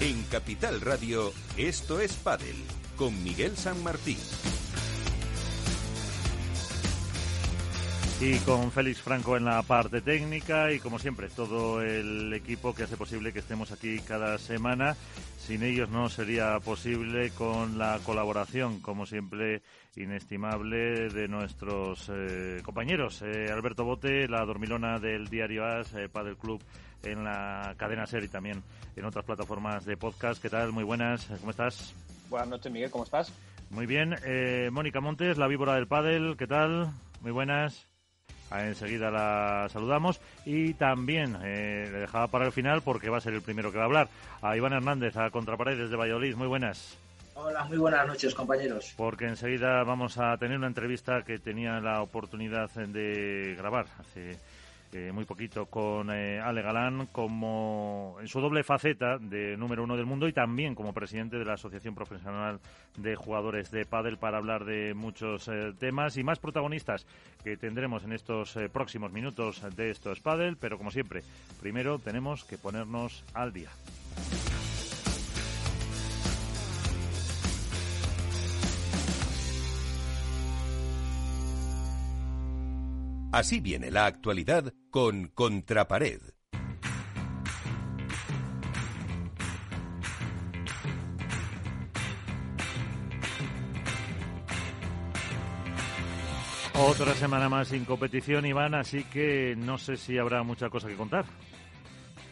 En Capital Radio, esto es Padel, con Miguel San Martín. Y con Félix Franco en la parte técnica y como siempre todo el equipo que hace posible que estemos aquí cada semana. Sin ellos no sería posible con la colaboración, como siempre, inestimable de nuestros eh, compañeros. Eh, Alberto Bote, la dormilona del diario AS, eh, Padel Club en la cadena SER y también en otras plataformas de podcast. ¿Qué tal? Muy buenas, ¿cómo estás? Buenas noches, Miguel, ¿cómo estás? Muy bien. Mónica Montes, la víbora del Padel, ¿qué tal? Muy buenas. Enseguida la saludamos y también eh, le dejaba para el final porque va a ser el primero que va a hablar. A Iván Hernández, a Contraparedes de Valladolid. Muy buenas. Hola, muy buenas noches, compañeros. Porque enseguida vamos a tener una entrevista que tenía la oportunidad de grabar hace eh, muy poquito con eh, Ale Galán como en su doble faceta de número uno del mundo y también como presidente de la Asociación Profesional de Jugadores de Padel para hablar de muchos eh, temas y más protagonistas que tendremos en estos próximos minutos de estos Padel, pero como siempre, primero tenemos que ponernos al día. Así viene la actualidad con Contrapared. Otra semana más sin competición, Iván, así que no sé si habrá mucha cosa que contar.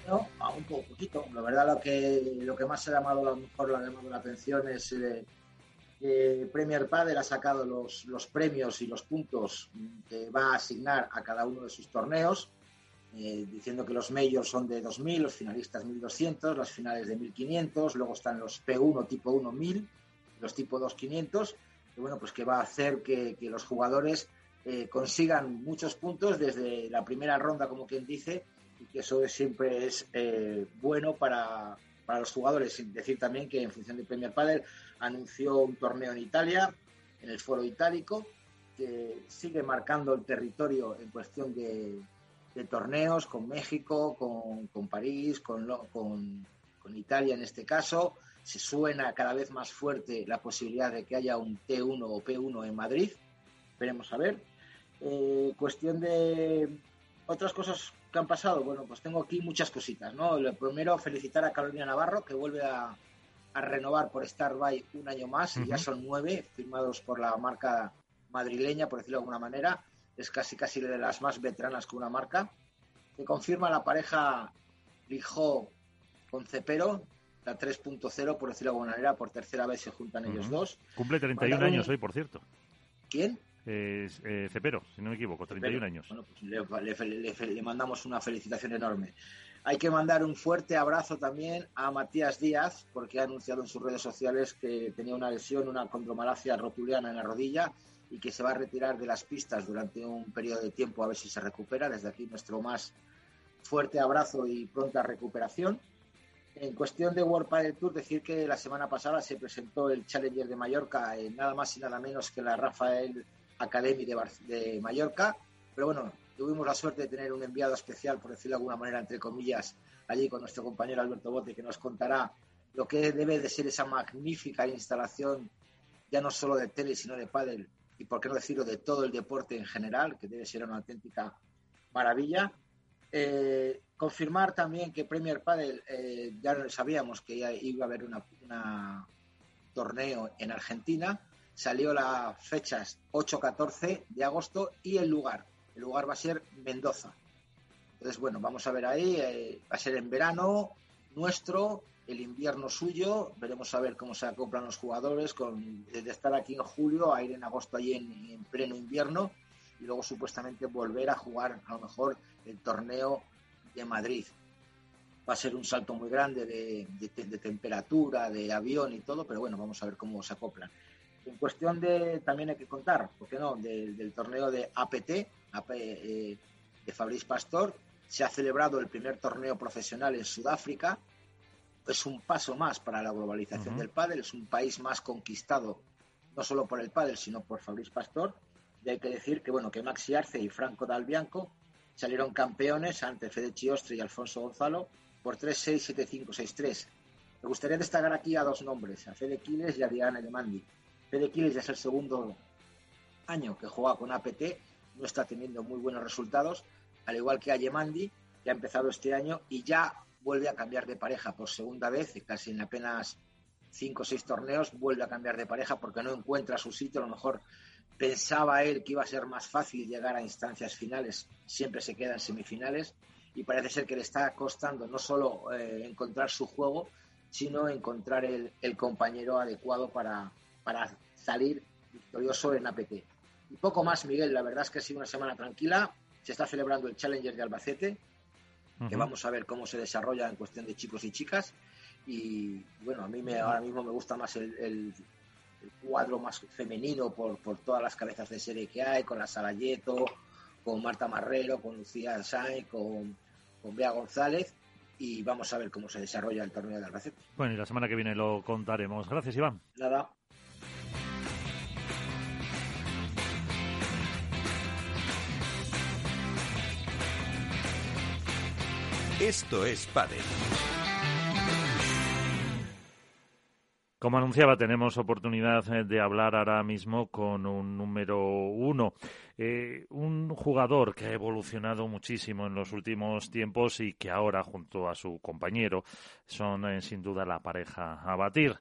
No, un poquito. La verdad, lo que, lo que más ha llamado a lo mejor la, la atención es eh, Premier Padel ha sacado los, premios y los puntos que va a asignar a cada uno de sus torneos, eh, diciendo que los majors son de 2.000, los finalistas 1.200, las finales de 1.500, luego están los P1 tipo 1 1.000, los tipo 2 500, y bueno, pues que va a hacer que, que los jugadores eh, consigan muchos puntos desde la primera ronda, como quien dice, y que eso siempre es eh, bueno para, para los jugadores. Decir también que en función de Premier Padel anunció un torneo en Italia, en el Foro Itálico, que sigue marcando el territorio en cuestión de, torneos con México, con, París, con, con, Italia en este caso. Se suena cada vez más fuerte la posibilidad de que haya un T1 o P1 en Madrid. Veremos a ver. Eh, cuestión de otras cosas que han pasado? Bueno, pues tengo aquí muchas cositas, ¿no? Lo primero, felicitar a Carolina Navarro, que vuelve a, renovar por Starbuy un año más, y ya son nueve firmados por la marca madrileña, por decirlo de alguna manera. Es casi casi de las más veteranas que una marca. Que confirma la pareja Lijó con Cepero, la 3.0, por decirlo de alguna manera, por tercera vez se juntan ellos dos. Cumple 31 años hoy, por cierto. ¿Quién? Eh, Cepero, si no me equivoco, 31 años. Bueno, pues le, mandamos una felicitación enorme. Hay que mandar un fuerte abrazo también a Matías Díaz, porque ha anunciado en sus redes sociales que tenía una lesión, una condromalacia rotuliana en la rodilla y que se va a retirar de las pistas durante un periodo de tiempo a ver si se recupera. Desde aquí nuestro más fuerte abrazo y pronta recuperación. En cuestión de World Padel Tour, decir que la semana pasada se presentó el Challenger de Mallorca, en nada más y nada menos que la Rafael Academy de, Mallorca. Pero bueno, tuvimos la suerte de tener un enviado especial, por decirlo de alguna manera, entre comillas, allí con nuestro compañero Alberto Bote, que nos contará lo que debe de ser esa magnífica instalación, ya no solo de tele, sino de pádel, y por qué no decirlo, de todo el deporte en general, que debe ser una auténtica maravilla. Eh, confirmar también que Premier Padel, eh, ya sabíamos que iba a haber un torneo en Argentina, salió las fechas 8-14 de agosto y el lugar. El lugar va a ser Mendoza. Entonces, bueno, vamos a ver ahí, eh, va a ser en verano nuestro, el invierno suyo, veremos a ver cómo se acoplan los jugadores, con, de estar aquí en julio a ir en agosto allí en, pleno invierno y luego supuestamente volver a jugar a lo mejor el torneo de Madrid. Va a ser un salto muy grande de, de temperatura, de avión y todo, pero bueno, vamos a ver cómo se acoplan. En cuestión de, también hay que contar, ¿por qué no?, del torneo de APT, eh, de Fabrice Pastor, se ha celebrado el primer torneo profesional en Sudáfrica. Es un paso más para la globalización del pádel, es un país más conquistado, no solo por el pádel, sino por Fabrice Pastor. Y hay que decir que, bueno, que Maxi Arce y Franco Dalbianco salieron campeones ante Fede Chiostre y Alfonso Gonzalo por 3-6, 7-5, 6-3. Me gustaría destacar aquí a dos nombres, a Fede Quiles y a Diana Elemandi. Quiles ya es el segundo año que juega con APT, no está teniendo muy buenos resultados, al igual que a Yemandi, que ha empezado este año y ya vuelve a cambiar de pareja por segunda vez, casi en apenas cinco o seis torneos, vuelve a cambiar de pareja porque no encuentra su sitio, a lo mejor pensaba él que iba a ser más fácil llegar a instancias finales, siempre se queda en semifinales y parece ser que le está costando no solo eh, encontrar su juego, sino encontrar el, compañero adecuado para, para salir victorioso en APT. Y poco más, Miguel, la verdad es que ha sido una semana tranquila, se está celebrando el Challenger de Albacete, que vamos a ver cómo se desarrolla en cuestión de chicos y chicas. Y bueno, a mí me, ahora mismo me gusta más el, cuadro más femenino por, por, todas las cabezas de serie que hay, con la Salayeto, con Marta Marrero, con Lucía Sainz, con, con Bea González. Y vamos a ver cómo se desarrolla el torneo de Albacete. Bueno, y la semana que viene lo contaremos. Gracias, Iván. Nada. Esto es Padel. Como anunciaba, tenemos oportunidad eh, de hablar ahora mismo con un número uno, eh, un jugador que ha evolucionado muchísimo en los últimos tiempos y que ahora, junto a su compañero, son eh, sin duda la pareja a batir.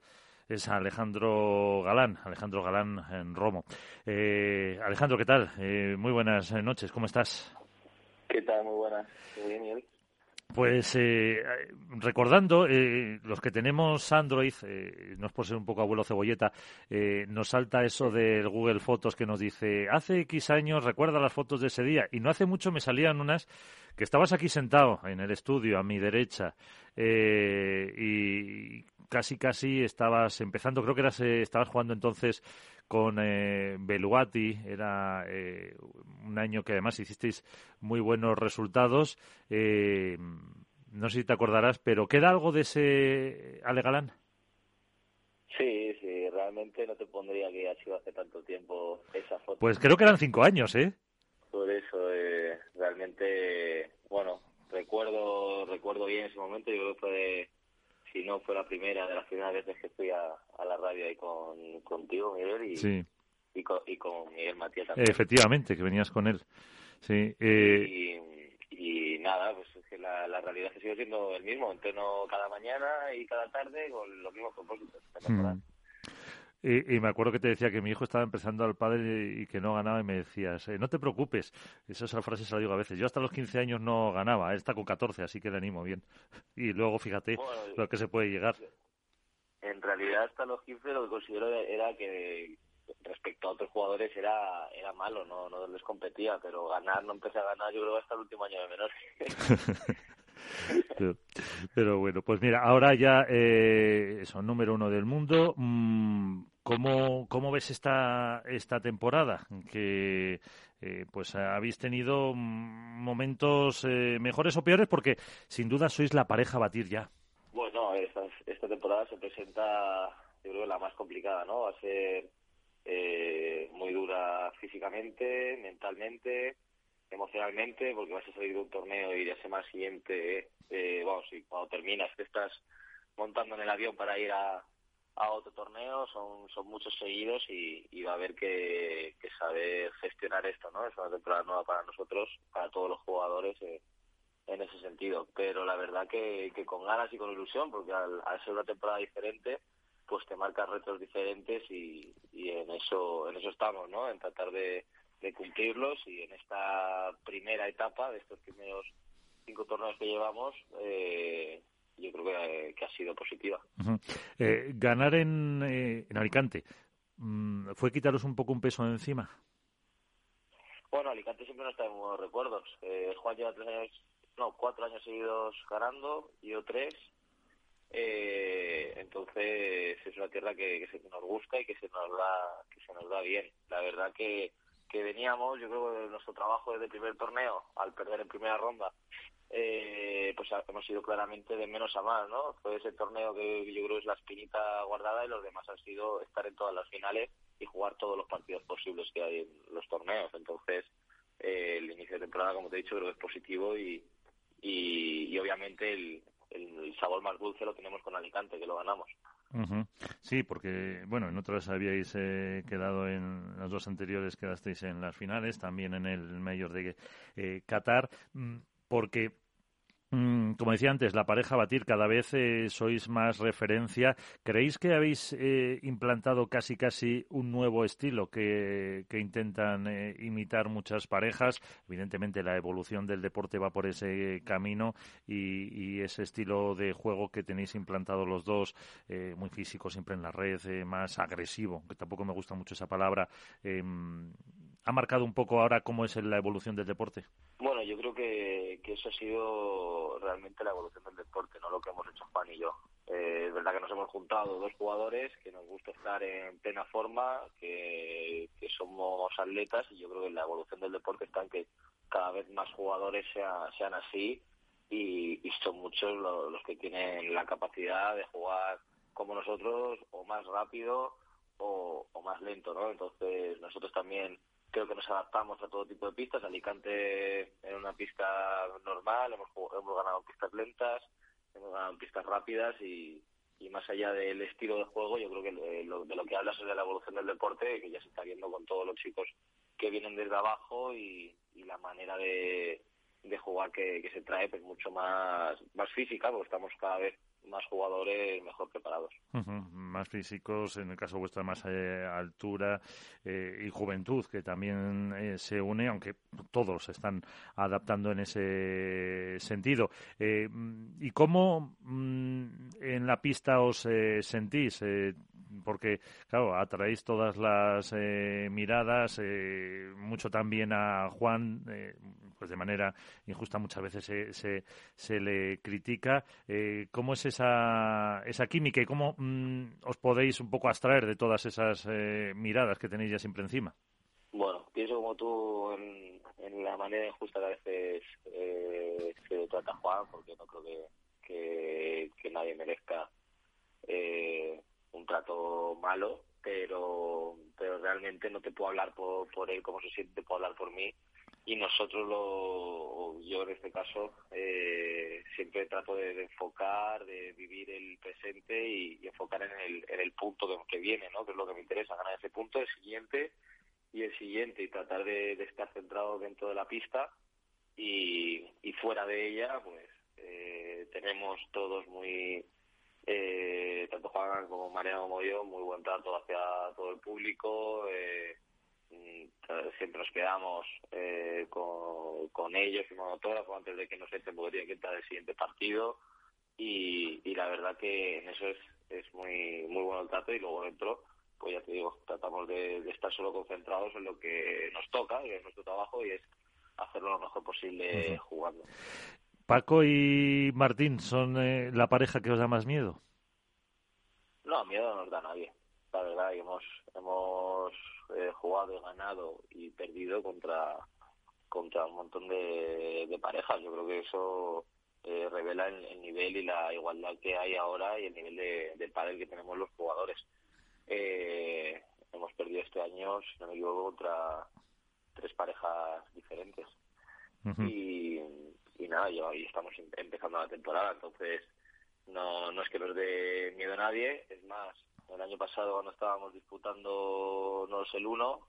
Es Alejandro Galán, Alejandro Galán en Romo. Alejandro, ¿qué tal? muy buenas noches, ¿cómo estás? ¿Qué tal? Muy buenas. Muy bien, pues eh, recordando, eh, los que tenemos Android, eh, no es por ser un poco abuelo cebolleta, eh, nos salta eso del Google Fotos que nos dice, hace X años recuerda las fotos de ese día, y no hace mucho me salían unas que estabas aquí sentado en el estudio a mi derecha y casi casi estabas empezando, creo que eras, estabas jugando entonces con eh, Beluati, era eh, un año que además hicisteis muy buenos resultados. Eh, no sé si te acordarás, pero ¿queda algo de ese Ale Galán? Sí, sí, realmente no te pondría que ha sido hace tanto tiempo esa foto. Pues creo que eran cinco años, ¿eh? Por eso, eh, realmente, bueno, recuerdo recuerdo bien ese momento, yo creo que fue si no fue la primera de las primeras veces que fui a, la radio ahí con, contigo, Miguel, y, y, con, y con Miguel Matías también. Efectivamente, que venías con él. Sí. Eh... Y, y, nada, pues es que la, la realidad es que sigue siendo el mismo, entreno cada mañana y cada tarde con los mismos propósitos. Mm. Y, me acuerdo que te decía que mi hijo estaba empezando al padre y que no ganaba y me decías, eh, no te preocupes, esa es la frase se la digo a veces, yo hasta los 15 años no ganaba, él está con 14, así que le animo bien. Y luego fíjate lo que se puede llegar. En realidad hasta los 15 lo que considero era que respecto a otros jugadores era era malo, no, no les competía, pero ganar no empecé a ganar yo creo hasta el último año de menor. Pero, bueno, pues mira, ahora ya eh, son número uno del mundo. Mm, ¿Cómo, cómo ves esta, esta temporada? Que eh, pues habéis tenido mm, momentos eh, mejores o peores porque sin duda sois la pareja a batir ya. Bueno, esta, esta temporada se presenta, yo creo, la más complicada, ¿no? Va a ser eh, muy dura físicamente, mentalmente emocionalmente porque vas a salir de un torneo y la semana siguiente, eh, vamos, y cuando terminas te estás montando en el avión para ir a, a otro torneo, son, son muchos seguidos y, y va a haber que, saber gestionar esto, ¿no? Es una temporada nueva para nosotros, para todos los jugadores eh, en ese sentido. Pero la verdad que, que con ganas y con ilusión, porque al, al ser una temporada diferente, pues te marcas retos diferentes y, y en eso en eso estamos, ¿no? En tratar de, de cumplirlos y en esta primera etapa de estos primeros cinco torneos que llevamos eh, yo creo que, ha sido positiva. eh, ganar en, eh, en Alicante, mm, ¿fue quitaros un poco un peso encima? Bueno, Alicante siempre nos trae buenos recuerdos. Eh, Juan lleva tres años, no, cuatro años seguidos ganando, yo tres. Eh, entonces es una tierra que, que, se nos gusta y que se nos da que se nos da bien. La verdad que que veníamos, yo creo que nuestro trabajo desde el primer torneo, al perder en primera ronda, eh, pues hemos ido claramente de menos a más, ¿no? Fue ese torneo que yo creo es la espinita guardada y los demás han sido estar en todas las finales y jugar todos los partidos posibles que hay en los torneos. Entonces, eh, el inicio de temporada, como te he dicho, creo que es positivo y, y, obviamente el, el, sabor más dulce lo tenemos con Alicante, que lo ganamos. Sí, porque, bueno, en otras habíais eh, quedado en las dos anteriores, quedasteis en las finales, también en el mayor de eh, Qatar, mm, porque como decía antes, la pareja batir cada vez eh, sois más referencia. ¿Creéis que habéis eh, implantado casi casi un nuevo estilo que, intentan eh, imitar muchas parejas? Evidentemente la evolución del deporte va por ese camino y, ese estilo de juego que tenéis implantado los dos, muy físico siempre en la red, más agresivo, que tampoco me gusta mucho esa palabra, em, ¿ha marcado un poco ahora cómo es la evolución del deporte? Yo creo que, eso ha sido realmente la evolución del deporte, no lo que hemos hecho Juan y yo. Eh, es verdad que nos hemos juntado dos jugadores que nos gusta estar en plena forma, que, somos atletas y yo creo que la evolución del deporte está en que cada vez más jugadores sean así y, son muchos los, que tienen la capacidad de jugar como nosotros o más rápido o, o más lento, ¿no? Entonces nosotros también creo que nos adaptamos a todo tipo de pistas. Alicante era una pista normal, hemos, hemos ganado pistas lentas, hemos ganado pistas rápidas y, y más allá del estilo de juego, yo creo que de lo, de lo que hablas es de la evolución del deporte, que ya se está viendo con todos los chicos que vienen desde abajo y, y la manera de, de jugar que, que se trae pues mucho más, más física, porque estamos cada vez más jugadores mejor preparados. Más físicos, en el caso vuestra más eh, altura eh, y juventud, que también eh, se une, aunque todos están adaptando en ese sentido. ¿Y cómo mm, en la pista os sentís? porque, claro, atraéis todas las miradas, mucho también a Juan, pues de manera injusta muchas veces se, se, le critica. Eh, ¿Cómo es esa, esa química y cómo mm, os podéis un poco abstraer de todas esas eh, miradas que tenéis ya siempre encima? Pienso como tú en, la manera injusta que a veces eh, se trata Juan, porque no creo que, que, nadie merezca eh, un trato malo, pero pero realmente no te puedo hablar por, por él como se siente, te puedo hablar por mí. Y nosotros lo yo en este caso eh, siempre trato de, enfocar de vivir el presente y, enfocar en el, en el punto que, viene no que es lo que me interesa. Ganar ese punto el siguiente y el siguiente y tratar de, estar centrado dentro de la pista y, fuera de ella pues eh, tenemos todos muy eh, tanto Juan como Mariano como yo muy buen trato hacia todo el público eh, Mm, siempre nos quedamos eh, con, con ellos y autógrafo antes de que nos echen porque tiene que entrar el siguiente partido y, y la verdad que en eso es, es muy muy bueno el trato y luego dentro pues ya te digo tratamos de, estar solo concentrados en lo que nos toca que es nuestro trabajo y es hacerlo lo mejor posible jugando. Paco y Martín son eh, la pareja que os da más miedo no miedo no nos da nadie. La verdad hemos hemos eh, jugado y ganado y perdido contra contra un montón de, parejas. Yo creo que eso eh, revela el, nivel y la igualdad que hay ahora y el nivel de, de pádel que tenemos los jugadores eh, hemos perdido este año si no me equivoco contra tres parejas diferentes. Y, y nada ahí estamos em, empezando la temporada entonces no no es que nos dé miedo a nadie. Es más el año pasado cuando estábamos disputando no el uno,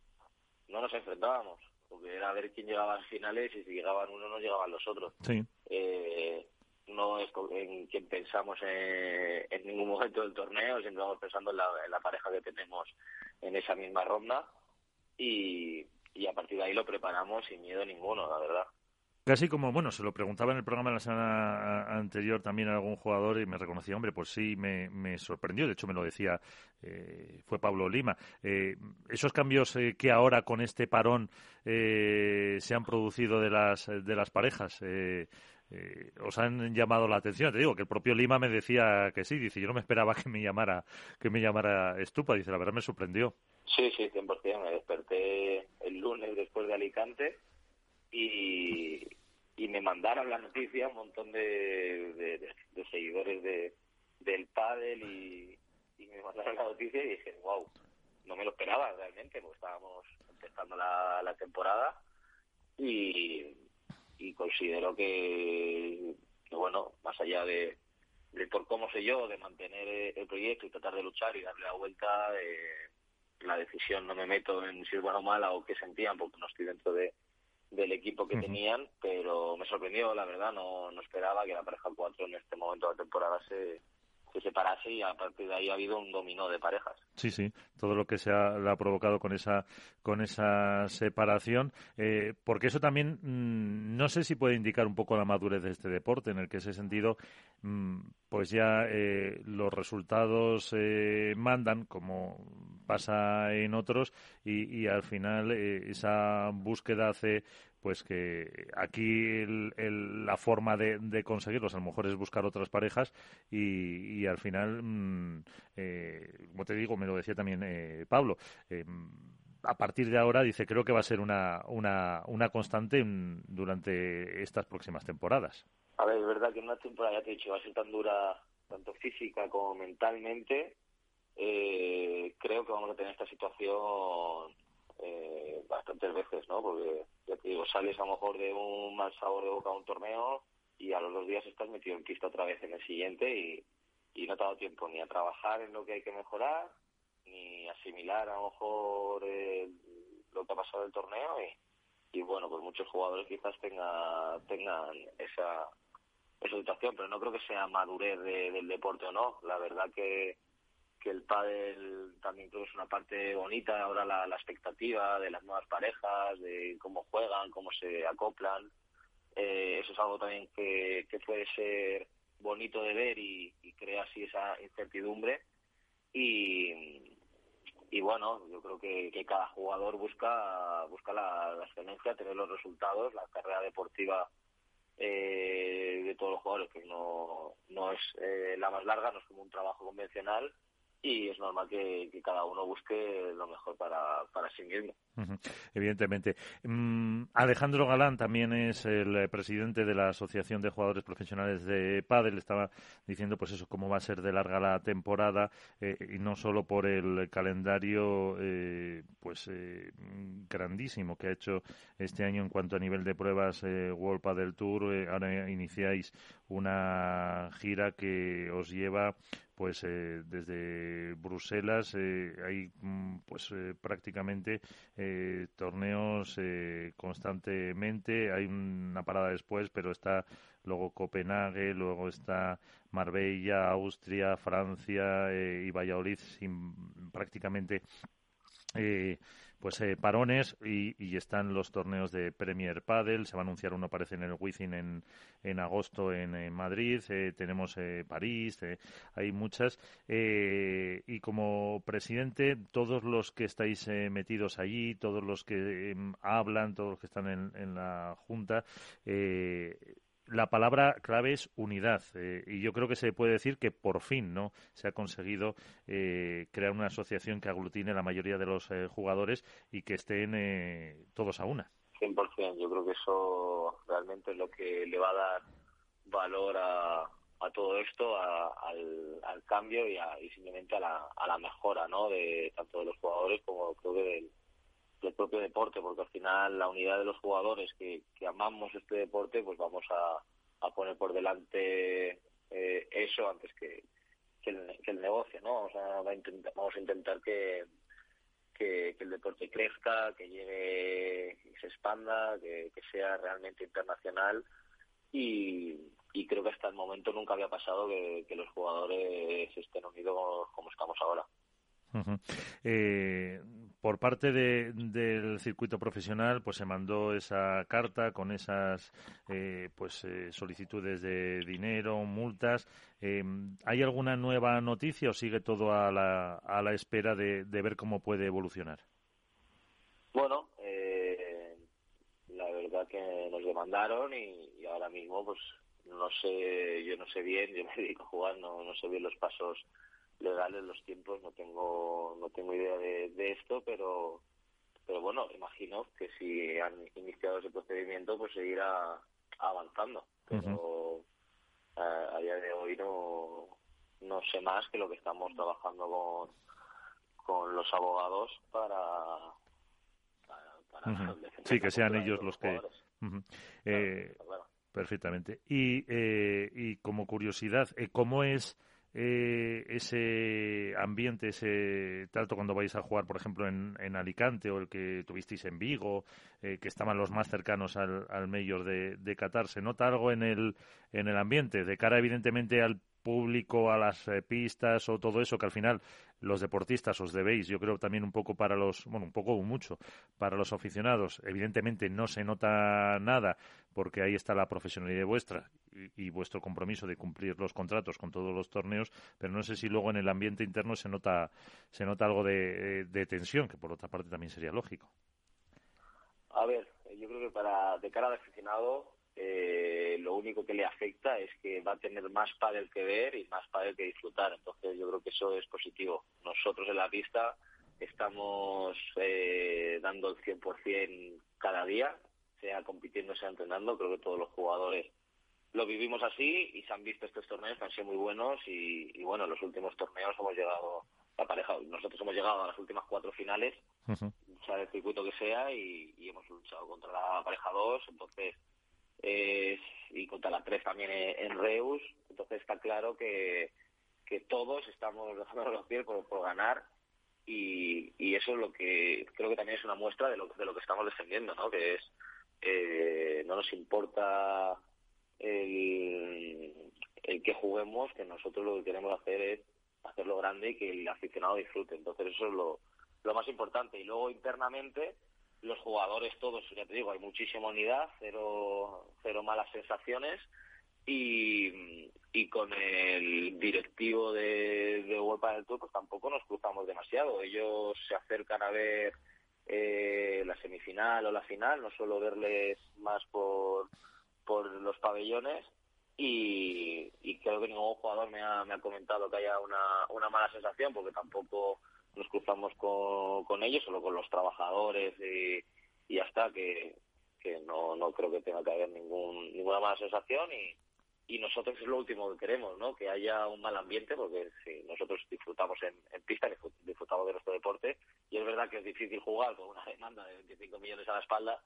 no nos enfrentábamos, porque era ver quién llegaba a las finales y si llegaban uno no llegaban los otros. Eh, no es en quien pensamos en, ningún momento del torneo, siempre vamos pensando en la, pareja que tenemos en esa misma ronda y, y a partir de ahí lo preparamos sin miedo ninguno, la verdad. Casi como, bueno, se lo preguntaba en el programa la semana anterior también a algún jugador y me reconocía, hombre, pues sí, me, me sorprendió. De hecho, me lo decía, eh, fue Pablo Lima. Eh, esos cambios eh, que ahora con este parón se han producido de las, de las parejas, os han llamado la atención. Te digo que el propio Lima me decía que sí. Dice, yo no me esperaba que me llamara, que me llamara Estupa. Dice, la verdad me sorprendió. Sí, sí, 100%. Me desperté el lunes después de Alicante y, y me mandaron la noticia un montón de, de, seguidores de, del pádel y, y, me mandaron la noticia y dije, wow, no me lo esperaba realmente, porque estábamos empezando la, la temporada y, y considero que, bueno, más allá de, de por cómo sé yo, de mantener el proyecto y tratar de luchar y darle la vuelta, eh, la decisión no me meto en si es buena o mala o qué sentían, porque no estoy dentro de, del equipo que tenían, pero me sorprendió, la verdad, no, no esperaba que la pareja 4 en este momento de la temporada se, se separase y a partir de ahí ha habido un dominó de parejas. Sí, sí, todo lo que se ha, ha provocado con esa con esa separación, eh, porque eso también mm, no sé si puede indicar un poco la madurez de este deporte, en el que ese sentido, mm, pues ya eh, los resultados eh, mandan, como pasa en otros, y, y al final esa búsqueda hace pues que aquí la forma de, conseguirlos a lo mejor es buscar otras parejas y, y al final, mm, eh, como te digo, me lo decía también eh, Pablo, eh, a partir de ahora dice creo que va a ser una, una, una constante durante estas próximas temporadas. A ver, es verdad que una temporada, ya te he dicho, va a ser tan dura tanto física como mentalmente. creo que vamos a tener esta situación eh, bastantes veces, ¿no? Porque, ya te digo, sales a lo mejor de un mal sabor de boca a un torneo y a los dos días estás metido en pista otra vez en el siguiente y, y no te ha dado tiempo ni a trabajar en lo que hay que mejorar, ni asimilar a lo mejor eh, lo que ha pasado el torneo y, y bueno, pues muchos jugadores quizás tenga, tengan esa, esa situación, pero no creo que sea madurez del deporte o no. La verdad que que el pádel también creo es una parte bonita, ahora la, expectativa de las nuevas parejas, de cómo juegan, cómo se acoplan, eh, eso es algo también que, que puede ser bonito de ver y, crea así esa incertidumbre. Y, y bueno, yo creo que, que cada jugador busca busca la, la, excelencia, tener los resultados, la carrera deportiva eh, de todos los jugadores que no, no es eh, la más larga, no es como un trabajo convencional y es normal que, cada uno busque lo mejor para, para sí mismo. Evidentemente. Mm, Alejandro Galán también es el eh, presidente de la Asociación de Jugadores Profesionales de Padel. Estaba diciendo, pues eso, cómo va a ser de larga la temporada eh, y no solo por el calendario, eh, pues grandísimo que ha hecho este año en cuanto a nivel de pruebas World Padel Tour. ahora iniciáis una gira que os lleva pues eh, desde Bruselas eh, hay mm, pues eh, prácticamente torneos constantemente. Hay una parada después pero está luego Copenhague luego está Marbella Austria Francia y Valladolid sin prácticamente pues eh, parones y, están los torneos de Premier Padel. Se va a anunciar uno, parece, en el Wizzing en, en agosto en, Madrid. Eh, tenemos eh, París, hay muchas. y como presidente, todos los que estáis metidos allí, todos los que em, hablan, todos los que están en, en la Junta, la palabra clave es unidad eh, y yo creo que se puede decir que por fin no se ha conseguido eh, crear una asociación que aglutine la mayoría de los eh, jugadores y que estén todos a una. 100%, yo creo que eso realmente es lo que le va a dar valor a, a todo esto, al, al, cambio y, a, y simplemente a la, a la mejora ¿no? de tanto de los jugadores como creo que del, del propio deporte, porque al final la unidad de los jugadores que, amamos este deporte, pues vamos a, a poner por delante eh, eso antes que, que, el, negocio, ¿no? O sea, va a intentar, vamos a intentar que, que, el deporte crezca, que llegue se expanda, que, sea realmente internacional y, y creo que hasta el momento nunca había pasado que, los jugadores estén unidos como estamos ahora. Por parte de, del circuito profesional, pues se mandó esa carta con esas eh, pues eh, solicitudes de dinero, multas. Eh, ¿Hay alguna nueva noticia o sigue todo a la, a la espera de, de ver cómo puede evolucionar? Bueno, la verdad que nos demandaron y, y, ahora mismo, pues no sé, yo no sé bien, yo me dedico a jugar, no, no sé bien los pasos legales los tiempos no tengo no tengo idea de, esto pero pero bueno imagino que si han iniciado ese procedimiento pues seguirá avanzando. Pero a, día de hoy no no sé más que lo que estamos trabajando con con los abogados para, sí que sean ellos los que eh, Perfectamente. Y, eh, y como curiosidad, eh, ¿cómo es eh, ese ambiente, ese trato cuando vais a jugar, por ejemplo, en, en Alicante o el que tuvisteis en Vigo, eh, que estaban los más cercanos al, al mayor de, de, Qatar? ¿Se nota algo en el, en el ambiente? De cara, evidentemente, al público, a las eh, pistas o todo eso, que al final los deportistas os debéis, yo creo también un poco para los, bueno, un poco o mucho para los aficionados. Evidentemente no se nota nada porque ahí está la profesionalidad vuestra y, vuestro compromiso de cumplir los contratos con todos los torneos, pero no sé si luego en el ambiente interno se nota, se nota algo de, de tensión, que por otra parte también sería lógico. A ver, yo creo que para de cara al aficionado eh, lo único que le afecta es que va a tener más pádel que ver y más pádel que disfrutar. Entonces yo creo que eso es positivo. Nosotros en la pista estamos eh, dando el 100% cada día, sea compitiendo, sea entrenando. Creo que todos los jugadores lo vivimos así y se han visto estos torneos que han sido muy buenos y, y bueno, en los últimos torneos hemos llegado, la pareja, nosotros hemos llegado a las últimas cuatro finales, uh -huh. sea el circuito que sea y, y hemos luchado contra la pareja 2, entonces eh, y contra la 3 también en Reus. Entonces está claro que, que todos estamos dejando los pies por, por ganar y, y, eso es lo que creo que también es una muestra de lo, de lo que estamos defendiendo, ¿no? Que es, eh, no nos importa el, el que juguemos, que nosotros lo que queremos hacer es hacerlo grande y que el aficionado disfrute. Entonces eso es lo, lo más importante. Y luego internamente los jugadores todos, ya te digo, hay muchísima unidad, cero, cero malas sensaciones. Y, y con el directivo de, de UEFA del Tour pues tampoco nos cruzamos demasiado. Ellos se acercan a ver eh, la semifinal o la final, no suelo verles más por, por los pabellones. Y, y creo que ningún jugador me ha, me ha comentado que haya una, una mala sensación porque tampoco nos cruzamos con, con ellos, solo con los trabajadores y, y ya está, que, que no, no creo que tenga que haber ningún, ninguna mala sensación y, y nosotros es lo último que queremos, ¿no? Que haya un mal ambiente, porque si nosotros disfrutamos en, en pista, disfrutamos de nuestro deporte, y es verdad que es difícil jugar con una demanda de 25 millones a la espalda,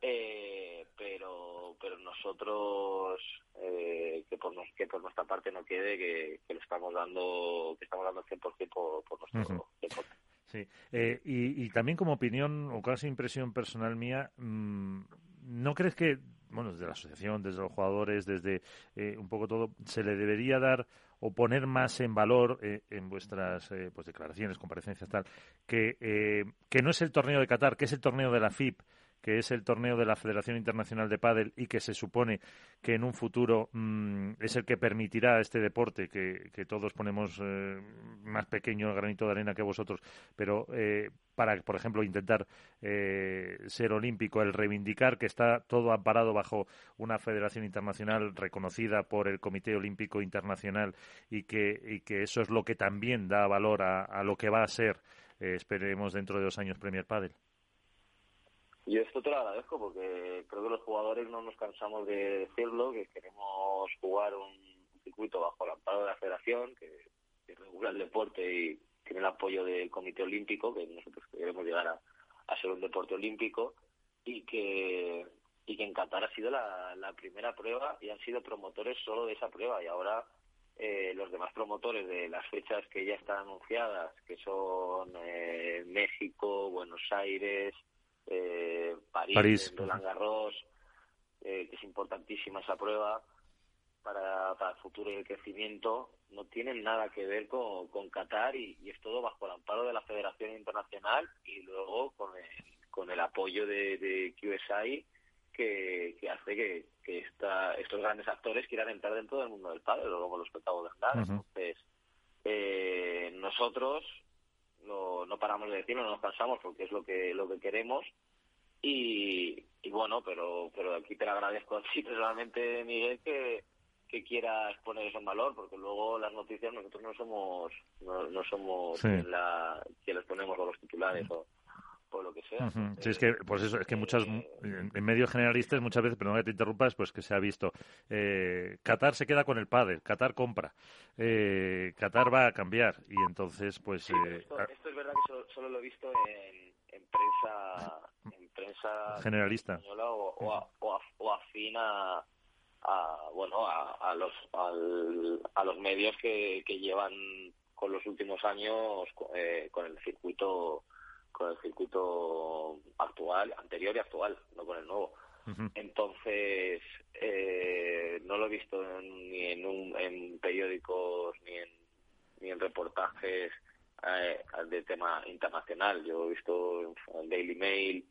eh, pero pero nosotros eh, que por que por nuestra parte no quede que, que le estamos dando que estamos dando el 100% por, por nuestro uh -huh. deporte. Sí, eh, y, y, también como opinión o casi impresión personal mía, mmm, ¿no crees que, bueno, desde la asociación, desde los jugadores, desde eh, un poco todo, se le debería dar o poner más en valor eh, en vuestras eh, pues declaraciones, comparecencias, tal, que, eh, que no es el torneo de Qatar, que es el torneo de la FIP, que es el torneo de la Federación Internacional de Pádel y que se supone que en un futuro mmm, es el que permitirá a este deporte que, que todos ponemos eh, más pequeño el granito de arena que vosotros, pero eh, para, por ejemplo, intentar eh, ser olímpico, el reivindicar que está todo amparado bajo una federación internacional reconocida por el Comité Olímpico Internacional y que, y que eso es lo que también da valor a, a lo que va a ser, eh, esperemos, dentro de dos años Premier Padel. Yo esto te lo agradezco porque creo que los jugadores no nos cansamos de decirlo, que queremos jugar un circuito bajo el amparo de la federación, que, regula el deporte y tiene el apoyo del Comité Olímpico, que nosotros queremos llegar a, a ser un deporte olímpico, y que, y que en Qatar ha sido la, la primera prueba y han sido promotores solo de esa prueba. Y ahora eh, los demás promotores de las fechas que ya están anunciadas, que son eh, México, Buenos Aires, eh, París, París. Roland Garros, eh, que es importantísima esa prueba para, para el futuro y el crecimiento, no tienen nada que ver con, con Qatar y, y, es todo bajo el amparo de la Federación Internacional y luego con el, con el apoyo de, de QSI que, que hace que, que esta, estos grandes actores quieran entrar dentro del mundo del padre, como los hablar. Uh -huh. Entonces, eh, nosotros no, no paramos de decirlo, no nos cansamos porque es lo que lo que queremos y, y bueno, pero pero aquí te lo agradezco a ti personalmente, Miguel, que, que quieras poner eso en valor, porque luego las noticias nosotros no somos no, no somos sí. quien, la, quien les ponemos a los titulares o, o lo que sea. Uh -huh. Sí, es que, pues eso, es que muchas, eh, en medios generalistas muchas veces, pero no que te interrumpas, pues que se ha visto, eh, Qatar se queda con el padre, Qatar compra, eh, Qatar va a cambiar, y entonces, pues... Sí, eh, esto, esto, es verdad que solo, solo lo he visto en, en prensa en prensa generalista o, o, o, o afín a, a bueno a, los a los medios que, que llevan con los últimos años eh, con el circuito con el circuito actual anterior y actual no con el nuevo. Entonces eh, no lo he visto ni en un, en periódicos ni en ni en reportajes eh, de tema internacional. Yo he visto en Daily Mail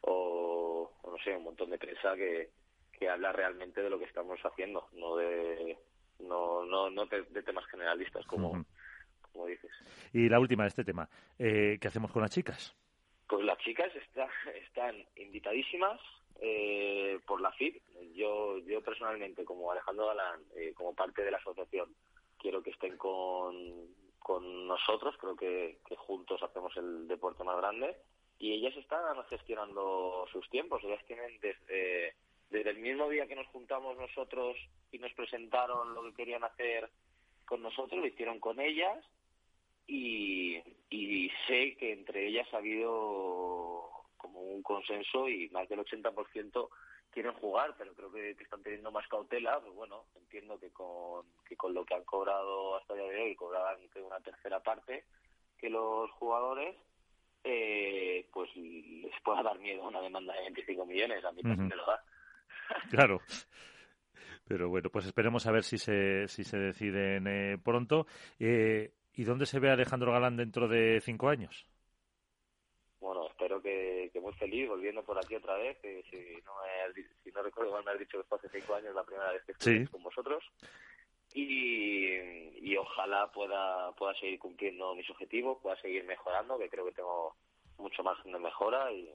o, no sé un montón de prensa que que habla realmente de lo que estamos haciendo, no de no no no de, temas generalistas como, como dices. Y la última de este tema, eh, ¿qué hacemos con las chicas? Pues las chicas están invitadísimas eh, por la FIP. Yo yo personalmente, como Alejandro Galán, eh, como parte de la asociación, quiero que estén con, con nosotros. Creo que, que juntos hacemos el deporte más grande. Y ellas están gestionando sus tiempos. Ellas tienen desde desde el mismo día que nos juntamos nosotros y nos presentaron lo que querían hacer con nosotros, lo hicieron con ellas y, sé que entre ellas ha habido como un consenso y más del 80% quieren jugar, pero creo que, están teniendo más cautela. Pues bueno, entiendo que con, que con lo que han cobrado hasta el día de hoy, cobraban una tercera parte que los jugadores, eh, pues les pueda dar miedo una demanda de 25 millones. A mí también me lo da. Claro. Pero bueno, pues esperemos a ver si se, si se deciden eh, pronto. Eh, ¿Y dónde se ve Alejandro Galán dentro de cinco años? Bueno, espero que, que muy feliz volviendo por aquí otra vez. Que si, no si no recuerdo mal, me has dicho que fue hace cinco años la primera vez que estoy con vosotros. Y, y ojalá pueda, pueda seguir cumpliendo mis objetivos, pueda seguir mejorando, que creo que tengo mucho más de mejora y,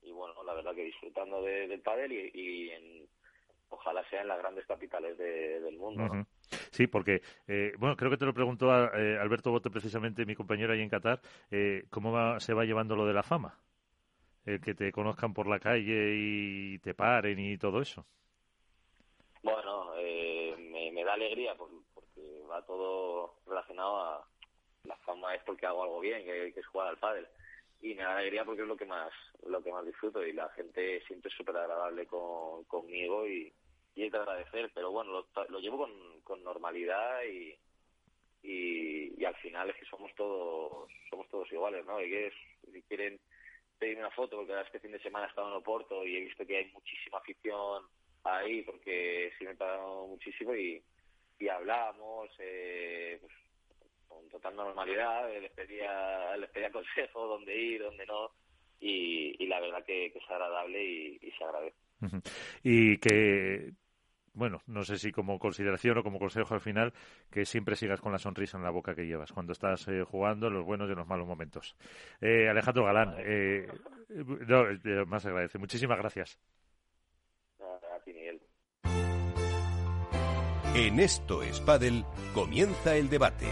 y bueno, la verdad que disfrutando del pádel y, en, ojalá sea en las grandes capitales del mundo. Sí, porque, eh, bueno, creo que te lo preguntó eh, Alberto Bote precisamente, mi compañero ahí en Qatar, eh, ¿cómo se va llevando lo de la fama? El que te conozcan por la calle y te paren y todo eso. Bueno, me, da alegría porque va todo relacionado a la fama es porque hago algo bien, que, que es jugar al pádel y me da alegría porque es lo que más lo que más disfruto y la gente siempre es súper agradable con, conmigo y, y es de agradecer pero bueno lo, lo llevo con, con normalidad y, y, al final es que somos todos somos todos iguales no y que si quieren pedirme una foto porque este fin de semana he estado en Oporto y he visto que hay muchísima afición ahí porque sí me he pagado muchísimo y, y hablamos eh, pues, con total normalidad, les pedía, les pedía consejo dónde ir, dónde no, y, la verdad que, es agradable y, se agradece. Y que, bueno, no sé si como consideración o como consejo al final, que siempre sigas con la sonrisa en la boca que llevas cuando estás eh, jugando en los buenos y en los malos momentos. Eh, Alejandro Galán, eh, no, más agradece. Muchísimas gracias. En esto es comienza el debate.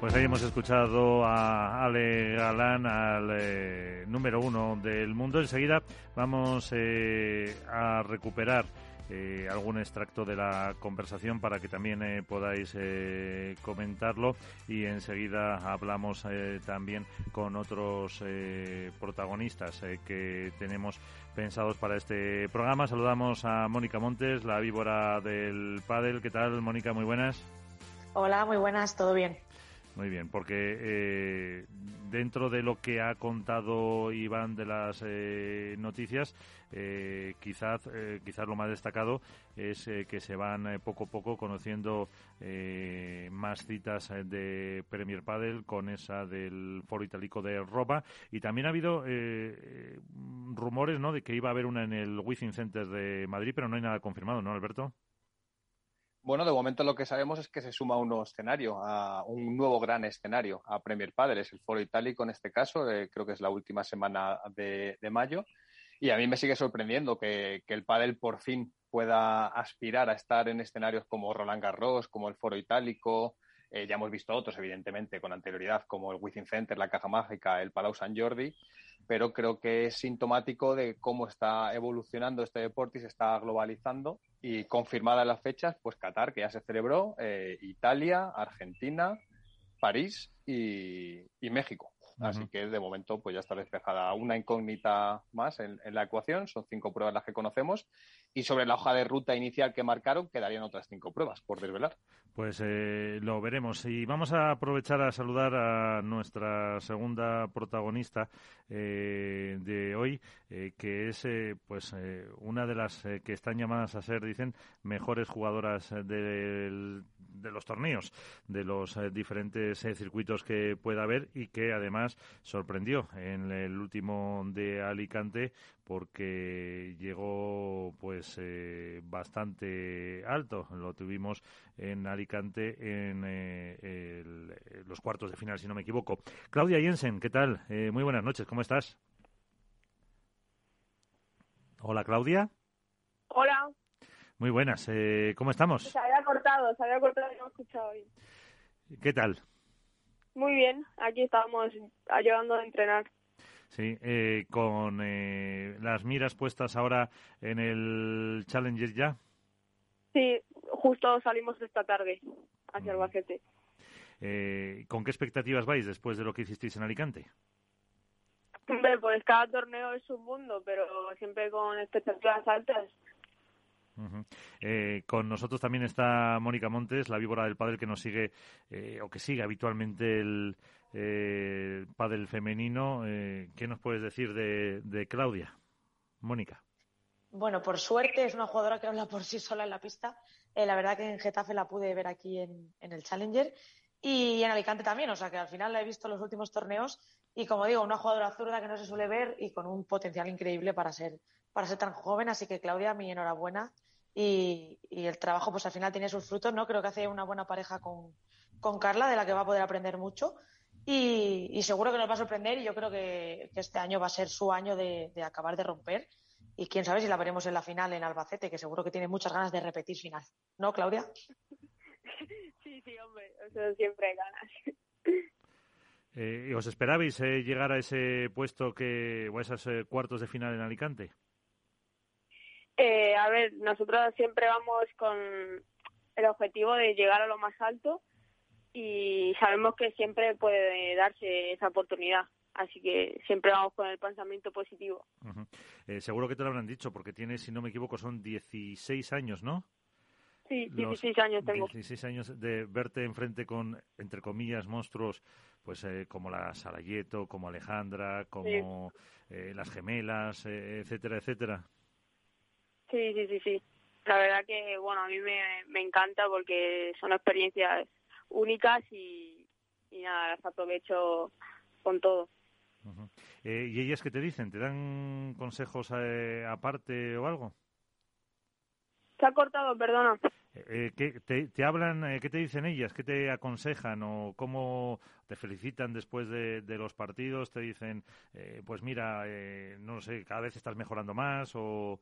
Pues ahí hemos escuchado a Ale Galán, al eh, número uno del mundo. Enseguida vamos eh, a recuperar eh, algún extracto de la conversación para que también podáis comentarlo y enseguida hablamos también con otros protagonistas que tenemos pensados para este programa. Saludamos a Mónica Montes, la víbora del pádel. ¿Qué tal, Mónica? Muy buenas. Hola, muy buenas, ¿todo bien? Muy bien, porque eh, dentro de lo que ha contado Iván de las eh, noticias, eh, quizás, quizás lo más destacado es que se van poco a poco conociendo más citas de Premier Padel con esa del Foro Itálico de Roma y también ha habido rumores ¿no? de que iba a haber una en el Within Center de Madrid, pero no hay nada confirmado, ¿no, Alberto? Bueno, de momento lo que sabemos es que se suma un nuevo escenario, a un nuevo gran escenario a Premier Padel, es el Foro Itálico en este caso, creo que es la última semana de, mayo, y a mí me sigue sorprendiendo que, el Padel por fin pueda aspirar a estar en escenarios como Roland Garros, como el Foro Itálico, Eh, ya hemos visto otros, evidentemente, con anterioridad, como el Within Center, la Caja Mágica, el Palau San Jordi, pero creo que es sintomático de cómo está evolucionando este deporte y se está globalizando. Y confirmadas las fechas, pues Qatar, que ya se celebró, eh, Italia, Argentina, París y, México. Así que de momento pues ya está despejada una incógnita más en, la ecuación. Son cinco pruebas las que conocemos. Y sobre la hoja de ruta inicial que marcaron, quedarían otras cinco pruebas por desvelar. Pues eh, lo veremos. Y vamos a aprovechar a saludar a nuestra segunda protagonista eh, de hoy, eh, que es pues una de las que están llamadas a ser, dicen, mejores jugadoras de los torneos, de los diferentes circuitos que pueda haber y que además sorprendió en el último de Alicante porque llegó pues bastante alto. Lo tuvimos en Alicante en eh, los cuartos de final, si no me equivoco. Claudia Jensen, ¿qué tal? Eh, muy buenas noches, ¿cómo estás? Hola, Claudia. Hola. Muy buenas, eh, ¿cómo estamos? Se había cortado, se había cortado y no he escuchado bien. ¿Qué tal? Muy bien, aquí estamos ayudando a entrenar. Sí, con las miras puestas ahora en el Challenger ya. Sí, justo salimos esta tarde hacia Albacete. Eh, ¿Con qué expectativas vais después de lo que hicisteis en Alicante? pues cada torneo es un mundo, pero siempre con expectativas altas. Eh, con nosotros también está Mónica Montes, la víbora del pádel que nos sigue eh, o que sigue habitualmente el eh, pádel femenino. ¿Qué nos puedes decir de, Claudia? Mónica. Bueno, por suerte es una jugadora que habla por sí sola en la pista. Eh, la verdad que en Getafe la pude ver aquí en, el Challenger y en Alicante también. O sea que al final la he visto en los últimos torneos y como digo, una jugadora zurda que no se suele ver y con un potencial increíble para ser, para ser tan joven. Así que Claudia, mi enhorabuena. Y, el trabajo pues al final tiene sus frutos, ¿no? Creo que hace una buena pareja con, Carla, de la que va a poder aprender mucho. Y, seguro que nos va a sorprender y yo creo que, este año va a ser su año de acabar de romper y quién sabe si la veremos en la final en Albacete, que seguro que tiene muchas ganas de repetir final. ¿No, Claudia? Sí, sí, hombre, eso siempre hay ganas. Eh, ¿Os esperabais eh, llegar a ese puesto que, o a esos eh, cuartos de final en Alicante? Eh, a ver, nosotros siempre vamos con el objetivo de llegar a lo más alto y sabemos que siempre puede darse esa oportunidad. Así que siempre vamos con el pensamiento positivo. Eh, seguro que te lo habrán dicho, porque tienes, si no me equivoco, son 16 años, ¿no? Sí, 16 años tengo. 16 años de verte enfrente con, entre comillas, monstruos, pues eh, como la Sarayeto, como Alejandra, como eh, las gemelas, etcétera, etcétera. Sí, sí, sí, sí. La verdad que, bueno, a mí me, me encanta porque son experiencias únicas y, y nada, las aprovecho con todo. Eh, ¿Y ellas qué te dicen? ¿Te dan consejos eh, aparte o algo? Se ha cortado, perdona. Eh, ¿qué, te, hablan, qué te dicen ellas? ¿Qué te aconsejan o cómo te felicitan después de, los partidos? ¿Te dicen, pues mira, no sé, cada vez estás mejorando más o,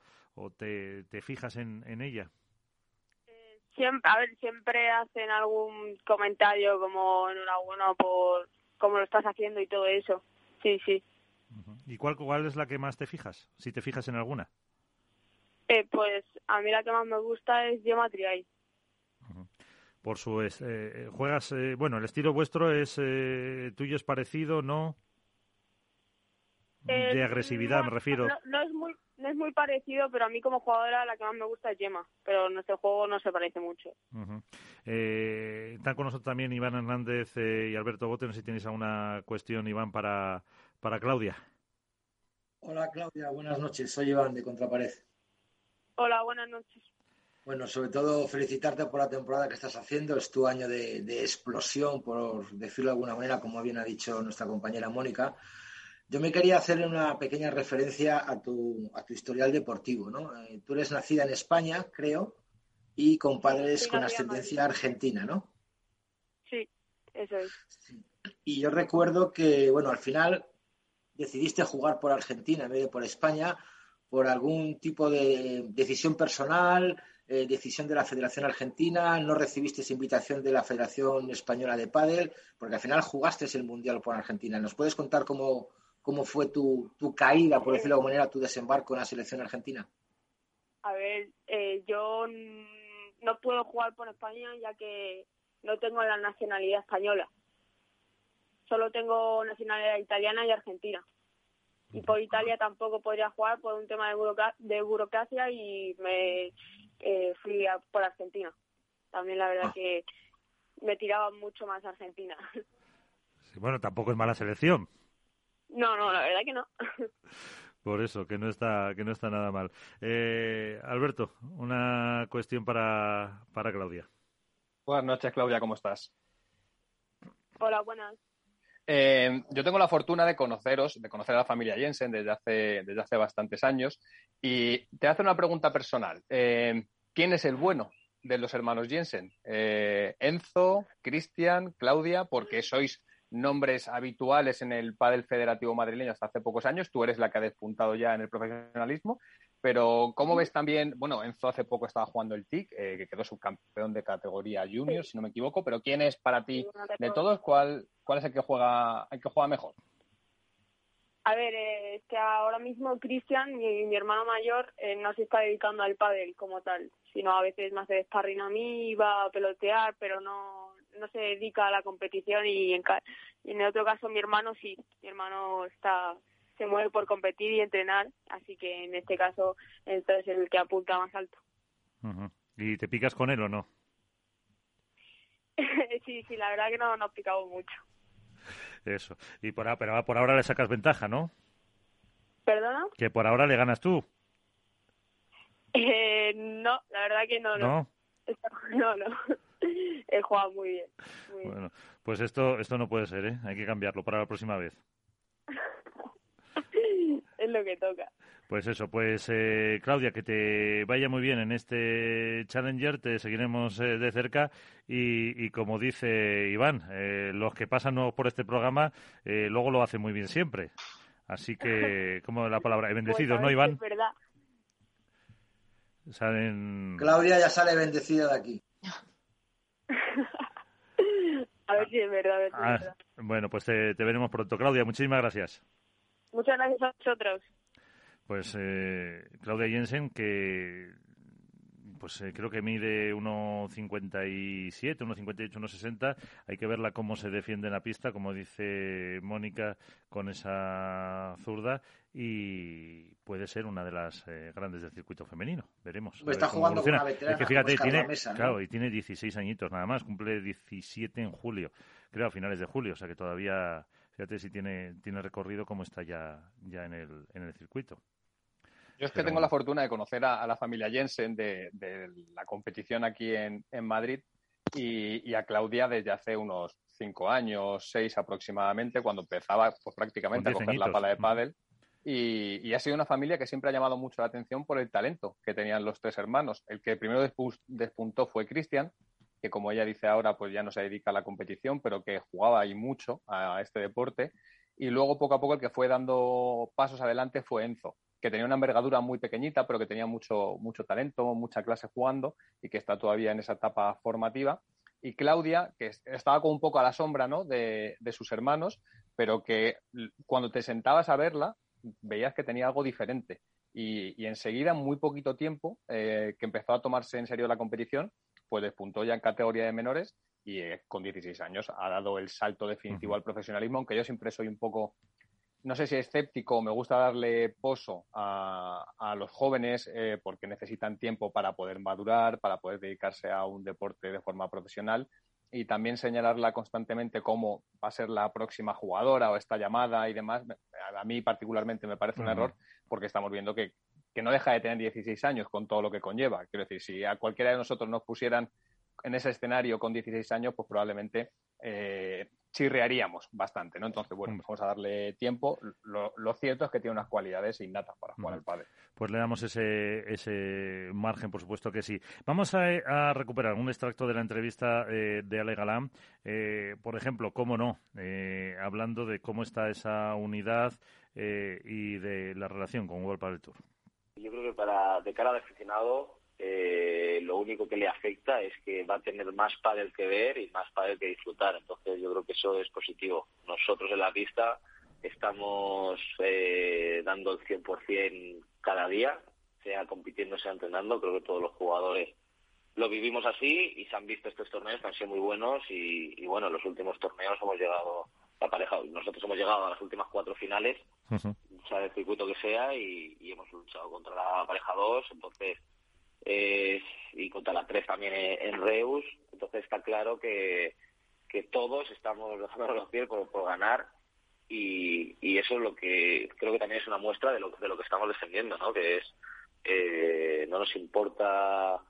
te, fijas en, en ella? Siempre, a ver, siempre hacen algún comentario como enhorabuena por cómo lo estás haciendo y todo eso. Sí, sí. ¿Y cuál, cuál es la que más te fijas? Si te fijas en alguna. Eh, pues a mí la que más me gusta es Geometry Por su eh, eh, juegas eh, bueno el estilo vuestro es tuyo es parecido no de agresividad me refiero. no, es muy no es muy parecido pero a mí como jugadora la que más me gusta es Gemma pero nuestro juego no se parece mucho. Están con nosotros también Iván Hernández y Alberto Bote no sé si tenéis alguna cuestión Iván para para Claudia. Hola Claudia, buenas noches. Soy Iván de Contrapared. Hola, buenas noches. Bueno, sobre todo felicitarte por la temporada que estás haciendo. Es tu año de, explosión, por decirlo de alguna manera, como bien ha dicho nuestra compañera Mónica. Yo me quería hacer una pequeña referencia a tu, a tu historial deportivo. ¿no? Eh, tú eres nacida en España, creo, y con padres con ascendencia argentina, ¿no? Sí, eso es. Y yo recuerdo que, bueno, al final decidiste jugar por Argentina en vez de por España, por algún tipo de decisión personal, eh, decisión de la Federación Argentina, no recibiste esa invitación de la Federación Española de Pádel, porque al final jugaste el Mundial por Argentina. ¿Nos puedes contar cómo, cómo fue tu, tu caída, por decirlo de alguna manera, tu desembarco en la selección argentina? A ver, eh, yo no puedo jugar por España ya que no tengo la nacionalidad española. Solo tengo nacionalidad italiana y argentina. Y por Italia tampoco podría jugar por un tema de, burocracia y me eh, fui por Argentina. También la verdad ah. que me tiraba mucho más Argentina. bueno, tampoco es mala selección. No, no, la verdad que no. Por eso, que no está, que no está nada mal. Eh, Alberto, una cuestión para, para Claudia. Buenas noches, Claudia, ¿cómo estás? Hola, buenas. Eh, yo tengo la fortuna de conoceros, de conocer a la familia Jensen desde hace, desde hace bastantes años y te hace una pregunta personal. Eh, ¿Quién es el bueno de los hermanos Jensen? Eh, ¿Enzo, Cristian, Claudia? Porque sois nombres habituales en el pádel federativo madrileño hasta hace pocos años. Tú eres la que ha despuntado ya en el profesionalismo. Pero, ¿cómo ves también? Bueno, Enzo hace poco estaba jugando el TIC, eh, que quedó subcampeón de categoría junior, si no me equivoco. Pero, ¿quién es para ti de todos? ¿Cuál, cuál es el que juega, el que juega mejor? A ver, eh, es que ahora mismo Cristian, mi, mi, hermano mayor, eh, no se está dedicando al pádel como tal, sino a veces me hace sparring a mí, va a pelotear, pero no, no se dedica a la competición y en, y en otro caso mi hermano sí, mi hermano está se mueve por competir y entrenar, así que en este caso entonces es el que apunta más alto. ¿Y te picas con él o no? sí, sí, la verdad que no nos picamos mucho. Eso. Y por, pero por ahora le sacas ventaja, ¿no? ¿Perdona? Que por ahora le ganas tú. Eh, no, la verdad que no. No, no. no. He jugado muy bien, Bueno, pues esto, esto no puede ser, ¿eh? Hay que cambiarlo para la próxima vez. es lo que toca. Pues eso, pues eh, Claudia, que te vaya muy bien en este Challenger, te seguiremos eh, de cerca y, como dice Iván, eh, los que pasan nuevos por este programa luego lo hacen muy bien siempre. Así que, como la palabra, bendecidos, ¿no, Iván? Es verdad. Claudia ya sale bendecida de aquí. a ver si es verdad. Ah, bueno, pues te, veremos pronto. Claudia, muchísimas gracias. Muchas gracias a vosotros. Pues eh, Claudia Jensen, que pues eh, creo que mide 1,57, 1,58, 1,60. Hay que verla cómo se defiende en la pista, como dice Mónica, con esa zurda. Y puede ser una de las eh, grandes del circuito femenino. Veremos. está jugando con una veterana, es que fíjate, tiene, claro, y tiene 16 añitos nada más. Cumple 17 en julio, creo a finales de julio. O sea que todavía, fíjate si tiene, tiene recorrido como está ya, ya en, el, en el circuito. Yo es que tengo la fortuna de conocer a, la familia Jensen de, la competición aquí en, Madrid y, a Claudia desde hace unos cinco años, seis aproximadamente, cuando empezaba pues, prácticamente a coger la pala de pádel. Y, ha sido una familia que siempre ha llamado mucho la atención por el talento que tenían los tres hermanos. El que primero despuntó fue Cristian, que como ella dice ahora, pues ya no se dedica a la competición, pero que jugaba ahí mucho a este deporte. Y luego, poco a poco, el que fue dando pasos adelante fue Enzo, que tenía una envergadura muy pequeñita, pero que tenía mucho, mucho talento, mucha clase jugando y que está todavía en esa etapa formativa. Y Claudia, que estaba como un poco a la sombra ¿no? de, sus hermanos, pero que cuando te sentabas a verla, veías que tenía algo diferente. Y, enseguida, en muy poquito tiempo, eh, que empezó a tomarse en serio la competición, pues despuntó ya en categoría de menores y eh, con 16 años ha dado el salto definitivo al profesionalismo, aunque yo siempre soy un poco no sé si escéptico, me gusta darle poso a, los jóvenes eh, porque necesitan tiempo para poder madurar, para poder dedicarse a un deporte de forma profesional y también señalarla constantemente como va a ser la próxima jugadora o esta llamada y demás. A mí particularmente me parece un error porque estamos viendo que, que no deja de tener 16 años con todo lo que conlleva. Quiero decir, si a cualquiera de nosotros nos pusieran en ese escenario con 16 años, pues probablemente eh, chirrearíamos bastante, ¿no? Entonces, bueno, vamos a darle tiempo. Lo, cierto es que tiene unas cualidades innatas para jugar al padre. Pues le damos ese, ese margen, por supuesto que sí. Vamos a, recuperar un extracto de la entrevista eh, de Ale Galán. Eh, por ejemplo, cómo no, eh, hablando de cómo está esa unidad y de la relación con World Padel Tour. Yo creo que para de cara al aficionado eh, lo único que le afecta es que va a tener más pádel que ver y más pádel que disfrutar. Entonces yo creo que eso es positivo. Nosotros en la pista estamos eh, dando el 100% cada día, sea compitiendo, sea entrenando. Creo que todos los jugadores lo vivimos así y se han visto estos torneos que han sido muy buenos y, bueno, en los últimos torneos hemos llegado la pareja, nosotros hemos llegado a las últimas cuatro finales, sea el circuito que sea, y, hemos luchado contra la pareja 2, entonces, y contra la 3 también en, Reus, entonces está claro que, que todos estamos dejando los pies por, por ganar y, y, eso es lo que creo que también es una muestra de lo, de lo que estamos defendiendo, ¿no? Que es, eh, no nos importa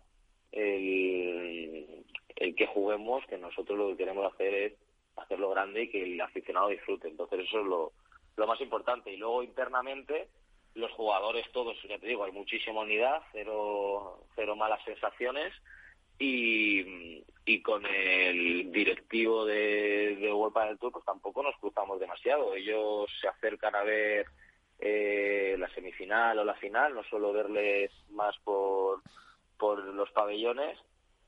el, el que juguemos, que nosotros lo que queremos hacer es hacerlo grande y que el aficionado disfrute. Entonces eso es lo, lo más importante. Y luego internamente, los jugadores todos, ya te digo, hay muchísima unidad, cero, cero malas sensaciones. Y, y con el directivo de, de World del Tour, pues tampoco nos cruzamos demasiado. Ellos se acercan a ver eh, la semifinal o la final, no suelo verles más por, por los pabellones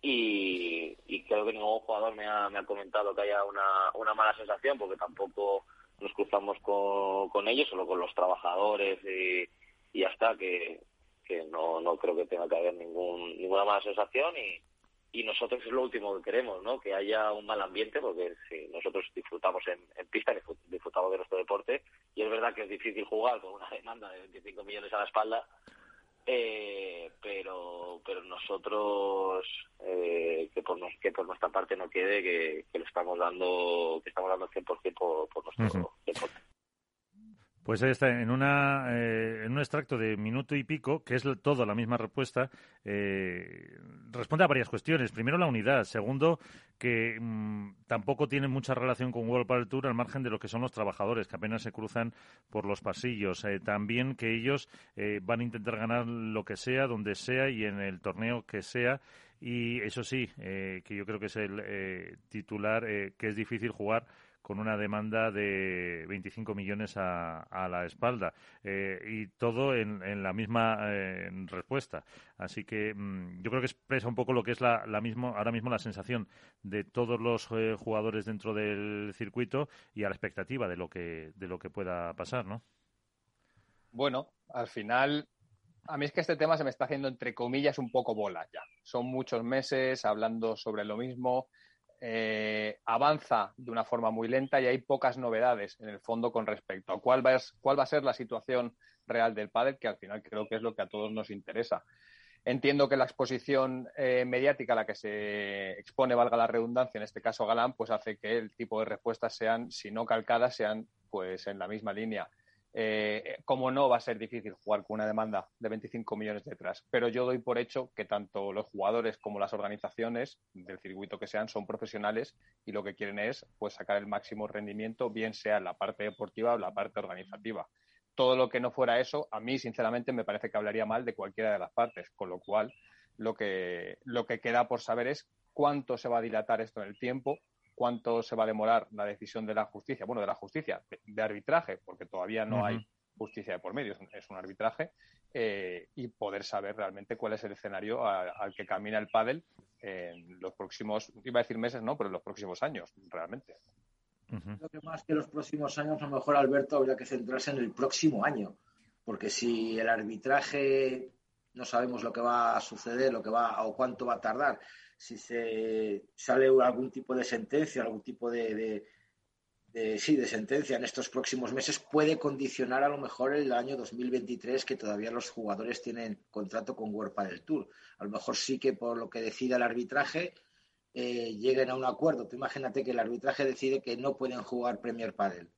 y, creo que ningún jugador me ha, me ha comentado que haya una, una mala sensación porque tampoco nos cruzamos con, con ellos, solo con los trabajadores y, y ya está, que, no, no creo que tenga que haber ningún, ninguna mala sensación y, y nosotros es lo último que queremos, ¿no? Que haya un mal ambiente, porque si nosotros disfrutamos en pista, disfrutamos de nuestro deporte, y es verdad que es difícil jugar con una demanda de 25 millones a la espalda, eh, pero pero nosotros eh, que por que por nuestra parte no quede que, que, lo estamos dando que estamos dando 100% por, por nuestro deporte. Pues ahí está, en, una, eh, en un extracto de minuto y pico, que es todo la misma respuesta, eh, responde a varias cuestiones. Primero, la unidad. Segundo, que mm, tampoco tiene mucha relación con World Power Tour al margen de lo que son los trabajadores, que apenas se cruzan por los pasillos. Eh, también que ellos van a intentar ganar lo que sea, donde sea y en el torneo que sea. Y eso sí, que yo creo que es el titular, que es difícil jugar con una demanda de 25 millones a, la espalda eh, y todo en, la misma eh, respuesta. Así que mm, yo creo que expresa un poco lo que es la, mismo, ahora mismo la sensación de todos los eh, jugadores dentro del circuito y a la expectativa de lo que, de lo que pueda pasar, ¿no? Bueno, al final a mí es que este tema se me está haciendo, entre comillas, un poco bola ya. Son muchos meses hablando sobre lo mismo. Eh, avanza de una forma muy lenta y hay pocas novedades en el fondo con respecto a cuál va a, cuál va a ser la situación real del pádel, que al final creo que es lo que a todos nos interesa. Entiendo que la exposición eh, mediática a la que se expone, valga la redundancia, en este caso Galán, pues hace que el tipo de respuestas sean, si no calcadas, sean pues en la misma línea. Eh, como no va a ser difícil jugar con una demanda de 25 millones detrás. Pero yo doy por hecho que tanto los jugadores como las organizaciones del circuito que sean son profesionales y lo que quieren es pues sacar el máximo rendimiento, bien sea la parte deportiva o la parte organizativa. Todo lo que no fuera eso, a mí sinceramente me parece que hablaría mal de cualquiera de las partes, con lo cual lo que, lo que queda por saber es cuánto se va a dilatar esto en el tiempo, cuánto se va a demorar la decisión de la justicia, bueno, de la justicia, de, arbitraje, porque todavía no hay justicia de por medio, es un, arbitraje, eh, y poder saber realmente cuál es el escenario al que camina el pádel en los próximos, iba a decir meses, no, pero en los próximos años, realmente. Creo que más que los próximos años, a lo mejor Alberto habría que centrarse en el próximo año, porque si el arbitraje no sabemos lo que va a suceder, lo que va o cuánto va a tardar, si se sale algún tipo de sentencia, algún tipo de, sí, de sentencia en estos próximos meses, puede condicionar a lo mejor el año 2023, que todavía los jugadores tienen contrato con World del Tour. A lo mejor sí que por lo que decida el arbitraje eh, lleguen a un acuerdo. Tú imagínate que el arbitraje decide que no pueden jugar Premier Padel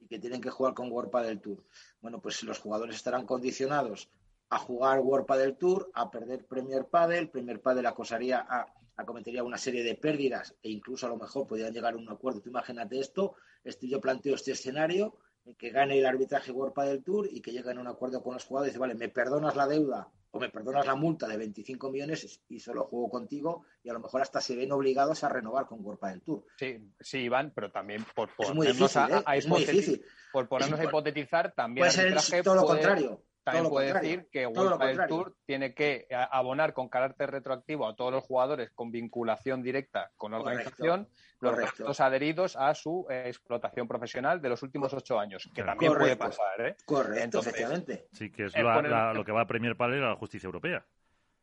y que tienen que jugar con World del Tour. Bueno, pues los jugadores estarán condicionados a jugar World Padel Tour, a perder Premier Padel, Premier Padel acosaría a, acometería una serie de pérdidas e incluso a lo mejor podrían llegar a un acuerdo. Tú imagínate esto, este, yo planteo este escenario en que gane el arbitraje World Padel Tour y que lleguen a un acuerdo con los jugadores y dice, vale, me perdonas la deuda o me perdonas la multa de 25 millones y solo juego contigo y a lo mejor hasta se ven obligados a renovar con World Padel Tour. Sí, sí, Iván, pero también por ponernos, a, ¿eh? Por ponernos a hipotetizar, también puede ser todo lo contrario también puede decir que World del Tour tiene que abonar con carácter retroactivo a todos los jugadores con vinculación directa con la organización los restos adheridos a su eh, explotación profesional de los últimos ocho años, que también puede pasar. ¿eh? Correcto, efectivamente. Sí, que es lo que va a premiar para a la justicia europea.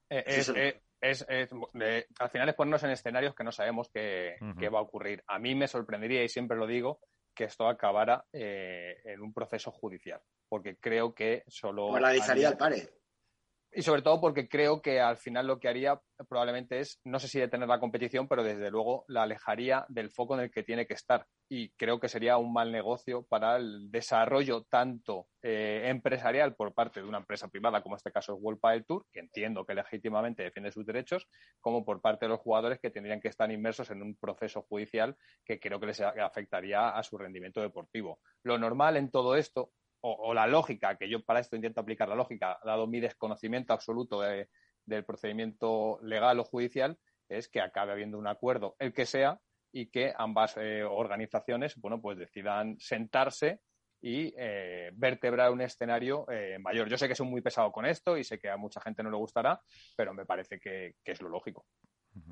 Eh, es, es, al final es ponernos en escenarios que no sabemos qué, va a ocurrir. A mí me sorprendería, y siempre lo digo, que esto acabara eh, en un proceso judicial, porque creo que solo... Paralizaría al pare. Y sobre todo porque creo que al final lo que haría probablemente es, no sé si detener la competición, pero desde luego la alejaría del foco en el que tiene que estar. Y creo que sería un mal negocio para el desarrollo tanto eh, empresarial por parte de una empresa privada, como en este caso es World Padel Tour, que entiendo que legítimamente defiende sus derechos, como por parte de los jugadores que tendrían que estar inmersos en un proceso judicial que creo que les afectaría a su rendimiento deportivo. Lo normal en todo esto, o, la lógica, que yo para esto intento aplicar la lógica, dado mi desconocimiento absoluto del procedimiento legal o judicial, es que acabe habiendo un acuerdo, el que sea, y que ambas eh, organizaciones, bueno, pues decidan sentarse y eh, vertebrar un escenario eh, mayor. Yo sé que soy muy pesado con esto y sé que a mucha gente no le gustará, pero me parece que, es lo lógico.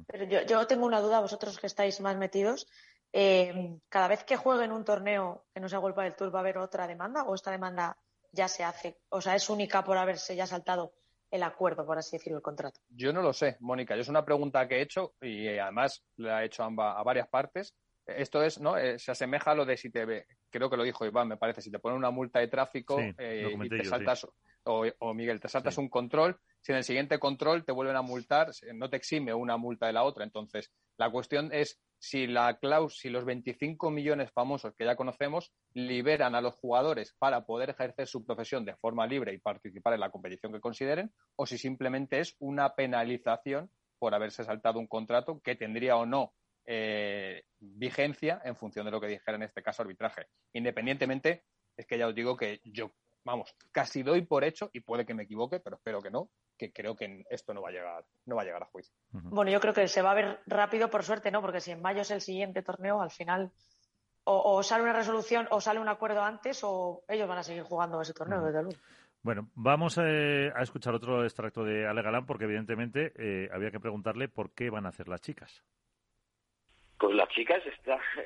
Pero yo, tengo una duda, vosotros que estáis más metidos, eh, cada vez que jueguen un torneo que no sea Golpa del Tour, ¿va a haber otra demanda o esta demanda ya se hace? O sea, ¿es única por haberse ya saltado el acuerdo, por así decirlo, el contrato? Yo no lo sé, Mónica. Yo es una pregunta que he hecho y eh, además la he hecho a, varias partes. Esto es, ¿no? Eh, se asemeja a lo de si te ve, creo que lo dijo Iván, me parece, si te ponen una multa de tráfico y te saltas, o, Miguel, te saltas un control, si en el siguiente control te vuelven a multar, no te exime una multa de la otra. Entonces, la cuestión es si la claus, si los 25 millones famosos que ya conocemos liberan a los jugadores para poder ejercer su profesión de forma libre y participar en la competición que consideren, o si simplemente es una penalización por haberse saltado un contrato que tendría o no eh, vigencia en función de lo que dijera en este caso arbitraje. Independientemente, es que ya os digo que yo, vamos, casi doy por hecho, y puede que me equivoque, pero espero que no, que creo que esto no va a llegar, no va a llegar a juicio. Bueno, yo creo que se va a ver rápido, por suerte, ¿no? Porque si en mayo es el siguiente torneo, al final o, sale una resolución o sale un acuerdo antes o ellos van a seguir jugando ese torneo, desde luego. Bueno, vamos eh, a escuchar otro extracto de Ale Galán porque evidentemente eh, había que preguntarle por qué van a hacer las chicas. Pues las chicas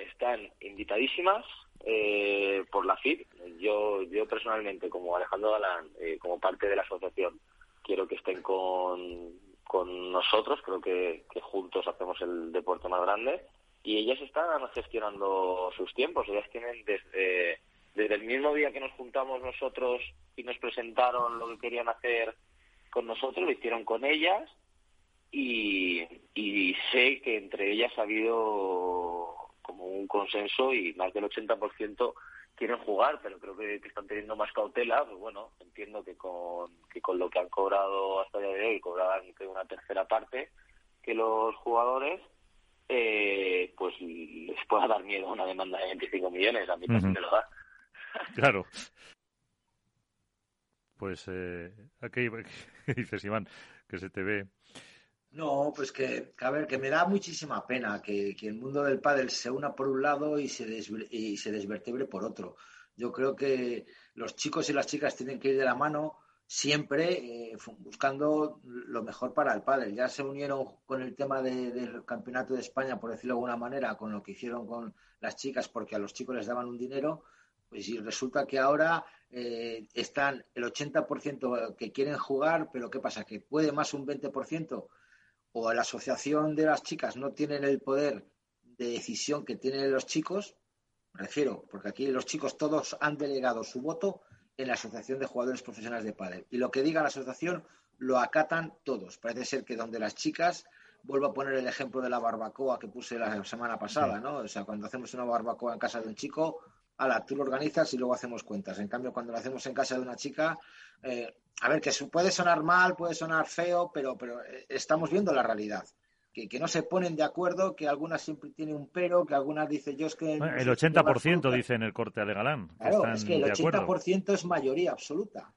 están invitadísimas eh, por la FID. Yo, yo personalmente, como Alejandro Galán, como parte de la asociación, quiero que estén con, con nosotros, creo que, juntos hacemos el deporte más grande. Y ellas están gestionando sus tiempos, ellas tienen desde, desde el mismo día que nos juntamos nosotros y nos presentaron lo que querían hacer con nosotros, lo hicieron con ellas. Y, y sé que entre ellas ha habido como un consenso y más del 80% quieren jugar, pero creo que, están teniendo más cautela. Pues bueno, entiendo que con, que con lo que han cobrado hasta el día de hoy, cobraban una tercera parte que los jugadores, eh, pues les pueda dar miedo una demanda de 25 millones. A mí también me lo da. Claro. Pues, eh, ¿qué, dices, Iván? Que se te ve no, pues que, a ver, que me da muchísima pena que, el mundo del pádel se una por un lado y se, y se desvertebre por otro. Yo creo que los chicos y las chicas tienen que ir de la mano siempre eh, buscando lo mejor para el pádel. Ya se unieron con el tema del campeonato de España, por decirlo de alguna manera, con lo que hicieron con las chicas, porque a los chicos les daban un dinero. Pues y resulta que ahora eh, están el 80% que quieren jugar, pero ¿qué pasa? Que puede más un 20% o la asociación de las chicas no tienen el poder de decisión que tienen los chicos, me refiero, porque aquí los chicos todos han delegado su voto en la Asociación de Jugadores Profesionales de Padel. Y lo que diga la asociación lo acatan todos. Parece ser que donde las chicas, vuelvo a poner el ejemplo de la barbacoa que puse la semana pasada, ¿no? O sea, cuando hacemos una barbacoa en casa de un chico, ala, tú lo organizas y luego hacemos cuentas. En cambio, cuando lo hacemos en casa de una chica, eh, a ver, que puede sonar mal, puede sonar feo, pero, pero eh, estamos viendo la realidad. Que, que, no se ponen de acuerdo, que algunas siempre tienen un pero, que algunas dicen yo es que... el 80% dice en el corte de Galán. Claro, es que el 80% es mayoría absoluta.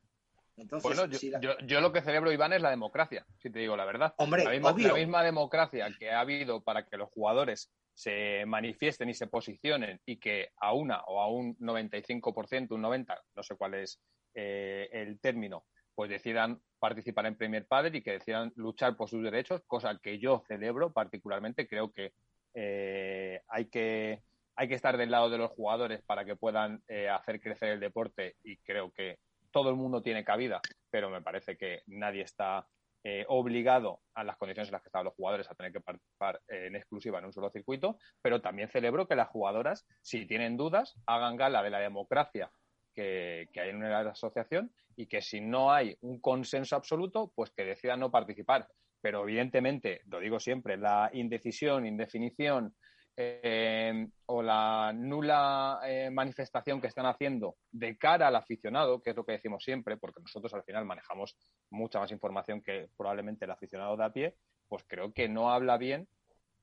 Entonces, bueno, yo, lo que celebro, Iván, es la democracia, si te digo la verdad. Hombre, la misma, la misma democracia que ha habido para que los jugadores se manifiesten y se posicionen y que a una o a un 95%, un 90%, no sé cuál es eh, el término, pues decidan participar en Premier Padel y que decidan luchar por sus derechos, cosa que yo celebro particularmente. Creo que eh, hay que hay que estar del lado de los jugadores para que puedan eh, hacer crecer el deporte y creo que todo el mundo tiene cabida, pero me parece que nadie está eh, obligado a las condiciones en las que estaban los jugadores a tener que participar en exclusiva en un solo circuito, pero también celebro que las jugadoras, si tienen dudas, hagan gala de la democracia que, que hay en la asociación y que si no hay un consenso absoluto, pues que decidan no participar. Pero evidentemente, lo digo siempre, la indecisión, indefinición, eh, o la nula eh, manifestación que están haciendo de cara al aficionado, que es lo que decimos siempre, porque nosotros al final manejamos mucha más información que probablemente el aficionado de a pie, pues creo que no habla bien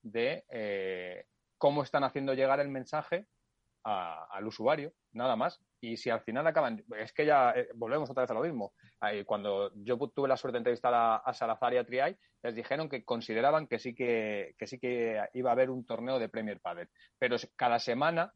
de eh, cómo están haciendo llegar el mensaje al usuario, nada más. Y si al final acaban, es que ya eh, volvemos otra vez a lo mismo. cuando yo tuve la suerte de entrevistar a, Salazar y a Triay, les dijeron que consideraban que sí que, que sí que iba a haber un torneo de Premier Padel. Pero cada semana,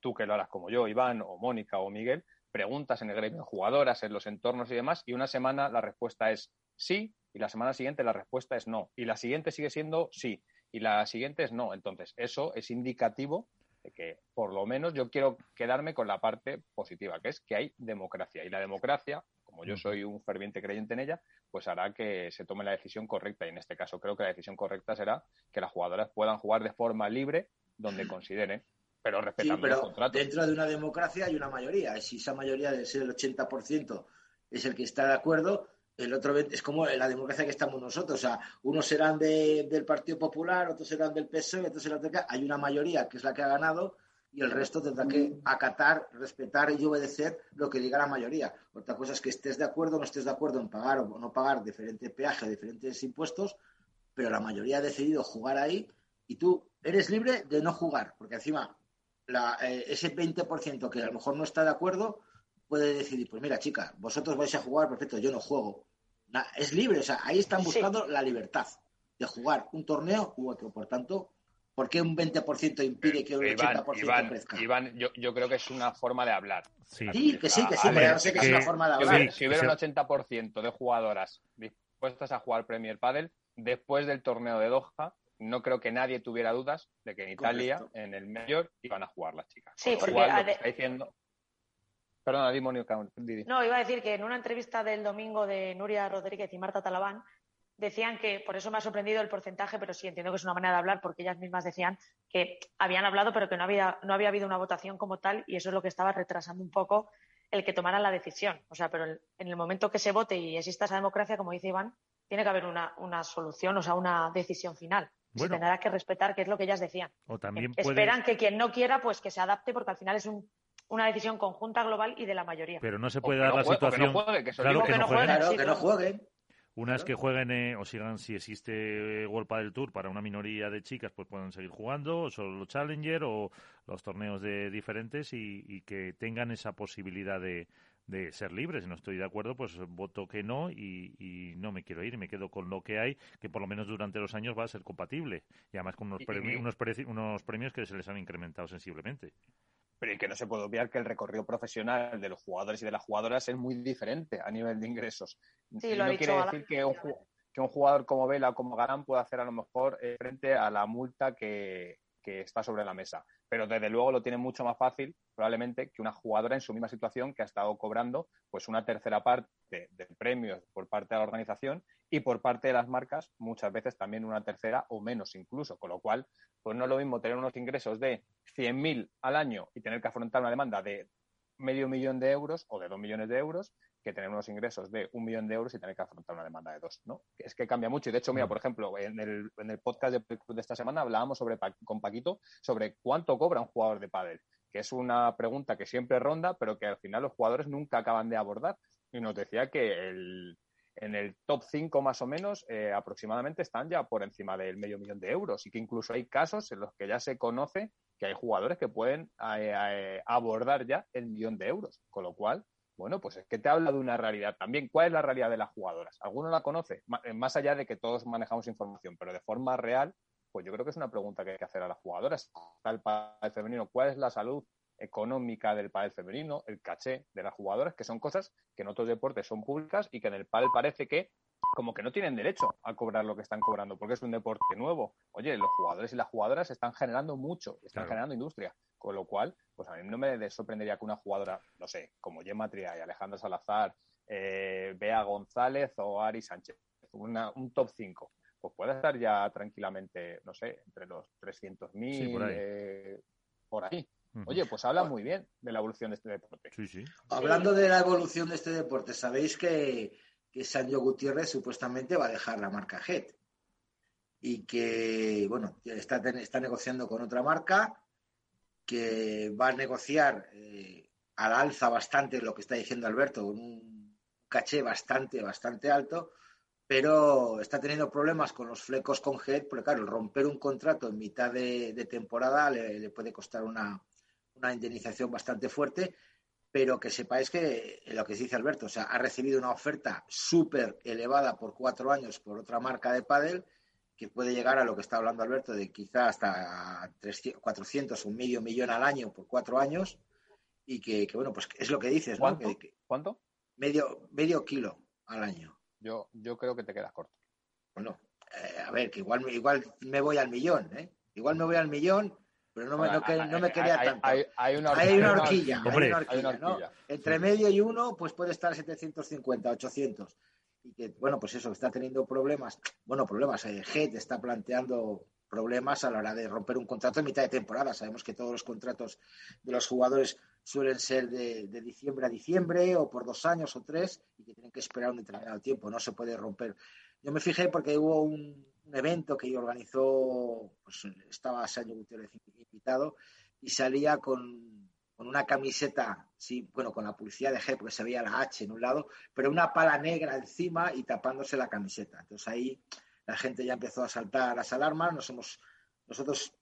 tú que lo harás como yo, Iván, o Mónica, o Miguel, preguntas en el gremio jugadoras, en los entornos y demás, y una semana la respuesta es sí, y la semana siguiente la respuesta es no, y la siguiente sigue siendo sí, y la siguiente es no. Entonces, eso es indicativo que por lo menos yo quiero quedarme con la parte positiva, que es que hay democracia. Y la democracia, como yo soy un ferviente creyente en ella, pues hará que se tome la decisión correcta. Y en este caso creo que la decisión correcta será que las jugadoras puedan jugar de forma libre donde consideren pero respetando sí, pero Dentro de una democracia hay una mayoría. Si esa mayoría de ser el 80% es el que está de acuerdo, el otro es como la democracia que estamos nosotros. O sea, unos serán del Partido Popular, otros serán del PSOE, otros serán del... Hay una mayoría que es la que ha ganado y el resto tendrá que acatar, respetar y obedecer lo que diga la mayoría. Otra cosa es que estés de acuerdo o no estés de acuerdo en pagar o no pagar diferente peaje, diferentes impuestos, pero la mayoría ha decidido jugar ahí y tú eres libre de no jugar, porque encima la, eh, ese 20% que a lo mejor no está de acuerdo puede decidir, pues mira, chica, vosotros vais a jugar, perfecto, yo no juego. Es libre, o sea, ahí están buscando la libertad de jugar un torneo u otro. Por tanto, ¿por qué un 20% impide que un 80% Iván, crezca? Iván, yo, yo, creo que es una forma de hablar. Sí, que sí, que sí, pero no sé que, es una forma de hablar. si hubiera un 80% de jugadoras dispuestas a jugar Premier Padel, después del torneo de Doha, no creo que nadie tuviera dudas de que en Italia, en el mayor, iban a jugar las chicas. Sí, porque está diciendo Perdona, No, iba a decir que en una entrevista del domingo de Nuria Rodríguez y Marta Talabán decían que, por eso me ha sorprendido el porcentaje, pero sí entiendo que es una manera de hablar, porque ellas mismas decían que habían hablado, pero que no había, no había habido una votación como tal, y eso es lo que estaba retrasando un poco el que tomaran la decisión. O sea, pero en el momento que se vote y exista esa democracia, como dice Iván, tiene que haber una, solución, o sea, una decisión final. se tendrá que respetar, que es lo que ellas decían. O también Esperan que quien no quiera, pues que se adapte, porque al final es un una decisión conjunta global y de la mayoría. Pero no se puede dar la situación. claro que, no jueguen. que no jueguen. Una es que jueguen eh, o sigan, si existe World del Tour para una minoría de chicas, pues pueden seguir jugando, o solo los Challenger o los torneos de diferentes y, que tengan esa posibilidad de, de, ser libres. Si no estoy de acuerdo, pues voto que no y, no me quiero ir, me quedo con lo que hay, que por lo menos durante los años va a ser compatible. Y además con unos, unos, unos premios que se les han incrementado sensiblemente pero que no se puede obviar que el recorrido profesional de los jugadores y de las jugadoras es muy diferente a nivel de ingresos. Sí, lo no quiere decir que un, que un, jugador como Vela o como Galán pueda hacer a lo mejor eh, frente a la multa que, que está sobre la mesa. Pero desde luego lo tiene mucho más fácil, probablemente, que una jugadora en su misma situación que ha estado cobrando pues una tercera parte del premio por parte de la organización y por parte de las marcas, muchas veces también una tercera o menos incluso. Con lo cual, pues no es lo mismo tener unos ingresos de 100.000 al año y tener que afrontar una demanda de medio millón de euros o de dos millones de euros que tener unos ingresos de un millón de euros y tener que afrontar una demanda de dos, ¿no? Es que cambia mucho. Y de hecho, mira, por ejemplo, en el, en el podcast de, de esta semana hablábamos sobre, con Paquito sobre cuánto cobra un jugador de pádel, que es una pregunta que siempre ronda, pero que al final los jugadores nunca acaban de abordar. Y nos decía que el, en el top 5 más o menos eh, aproximadamente están ya por encima del medio millón de euros y que incluso hay casos en los que ya se conoce que hay jugadores que pueden eh, eh, abordar ya el millón de euros, con lo cual, bueno, pues es que te habla de una realidad también. ¿Cuál es la realidad de las jugadoras? ¿Alguno la conoce? Más allá de que todos manejamos información, pero de forma real, pues yo creo que es una pregunta que hay que hacer a las jugadoras, tal el femenino, ¿cuál es la salud económica del pádel femenino, el caché de las jugadoras, que son cosas que en otros deportes son públicas y que en el pádel parece que como que no tienen derecho a cobrar lo que están cobrando, porque es un deporte nuevo. Oye, los jugadores y las jugadoras están generando mucho, están generando industria, con lo cual, pues a mí no me sorprendería que una jugadora, no sé, como Gemma Tria y Alejandra Salazar, eh, Bea González o Ari Sánchez, un top 5, pues pueda estar ya tranquilamente, no sé, entre los 300.000 por, eh, por ahí. Oye, pues habla muy bien de la evolución de este deporte. Sí, sí. Hablando de la evolución de este deporte, sabéis que, que Sancho Gutiérrez supuestamente va a dejar la marca Head y que, bueno, está, está negociando con otra marca que va a negociar eh, al alza bastante lo que está diciendo Alberto, con un caché bastante, bastante alto, pero está teniendo problemas con los flecos con Head, porque claro, romper un contrato en mitad de, temporada le, puede costar una, una indemnización bastante fuerte, pero que sepáis que lo que dice Alberto, o sea, ha recibido una oferta súper elevada por cuatro años por otra marca de pádel que puede llegar a lo que está hablando Alberto de quizá hasta 300, 400, un medio millón al año por cuatro años y que, bueno, pues es lo que dices, ¿Cuánto? ¿no? ¿Cuánto? Medio, medio kilo al año. Yo, yo creo que te quedas corto. Bueno, eh, a ver, que igual, igual me voy al millón, ¿eh? Igual me voy al millón pero no me, no, me quería tanto. Hay, una horquilla. Hay una horquilla, Entre medio y uno, pues puede estar 750, 800. Y que, bueno, pues eso, está teniendo problemas. Bueno, problemas. Eh, Head está planteando problemas a la hora de romper un contrato en mitad de temporada. Sabemos que todos los contratos de los jugadores suelen ser de, de, diciembre a diciembre o por dos años o tres y que tienen que esperar un determinado tiempo. No se puede romper. Yo me fijé porque hubo un, un evento que organizó, pues estaba Sancho Gutiérrez invitado y salía con, una camiseta, sí, bueno, con la publicidad de G, porque se veía la H en un lado, pero una pala negra encima y tapándose la camiseta. Entonces ahí la gente ya empezó a saltar las alarmas, nos hemos, nosotros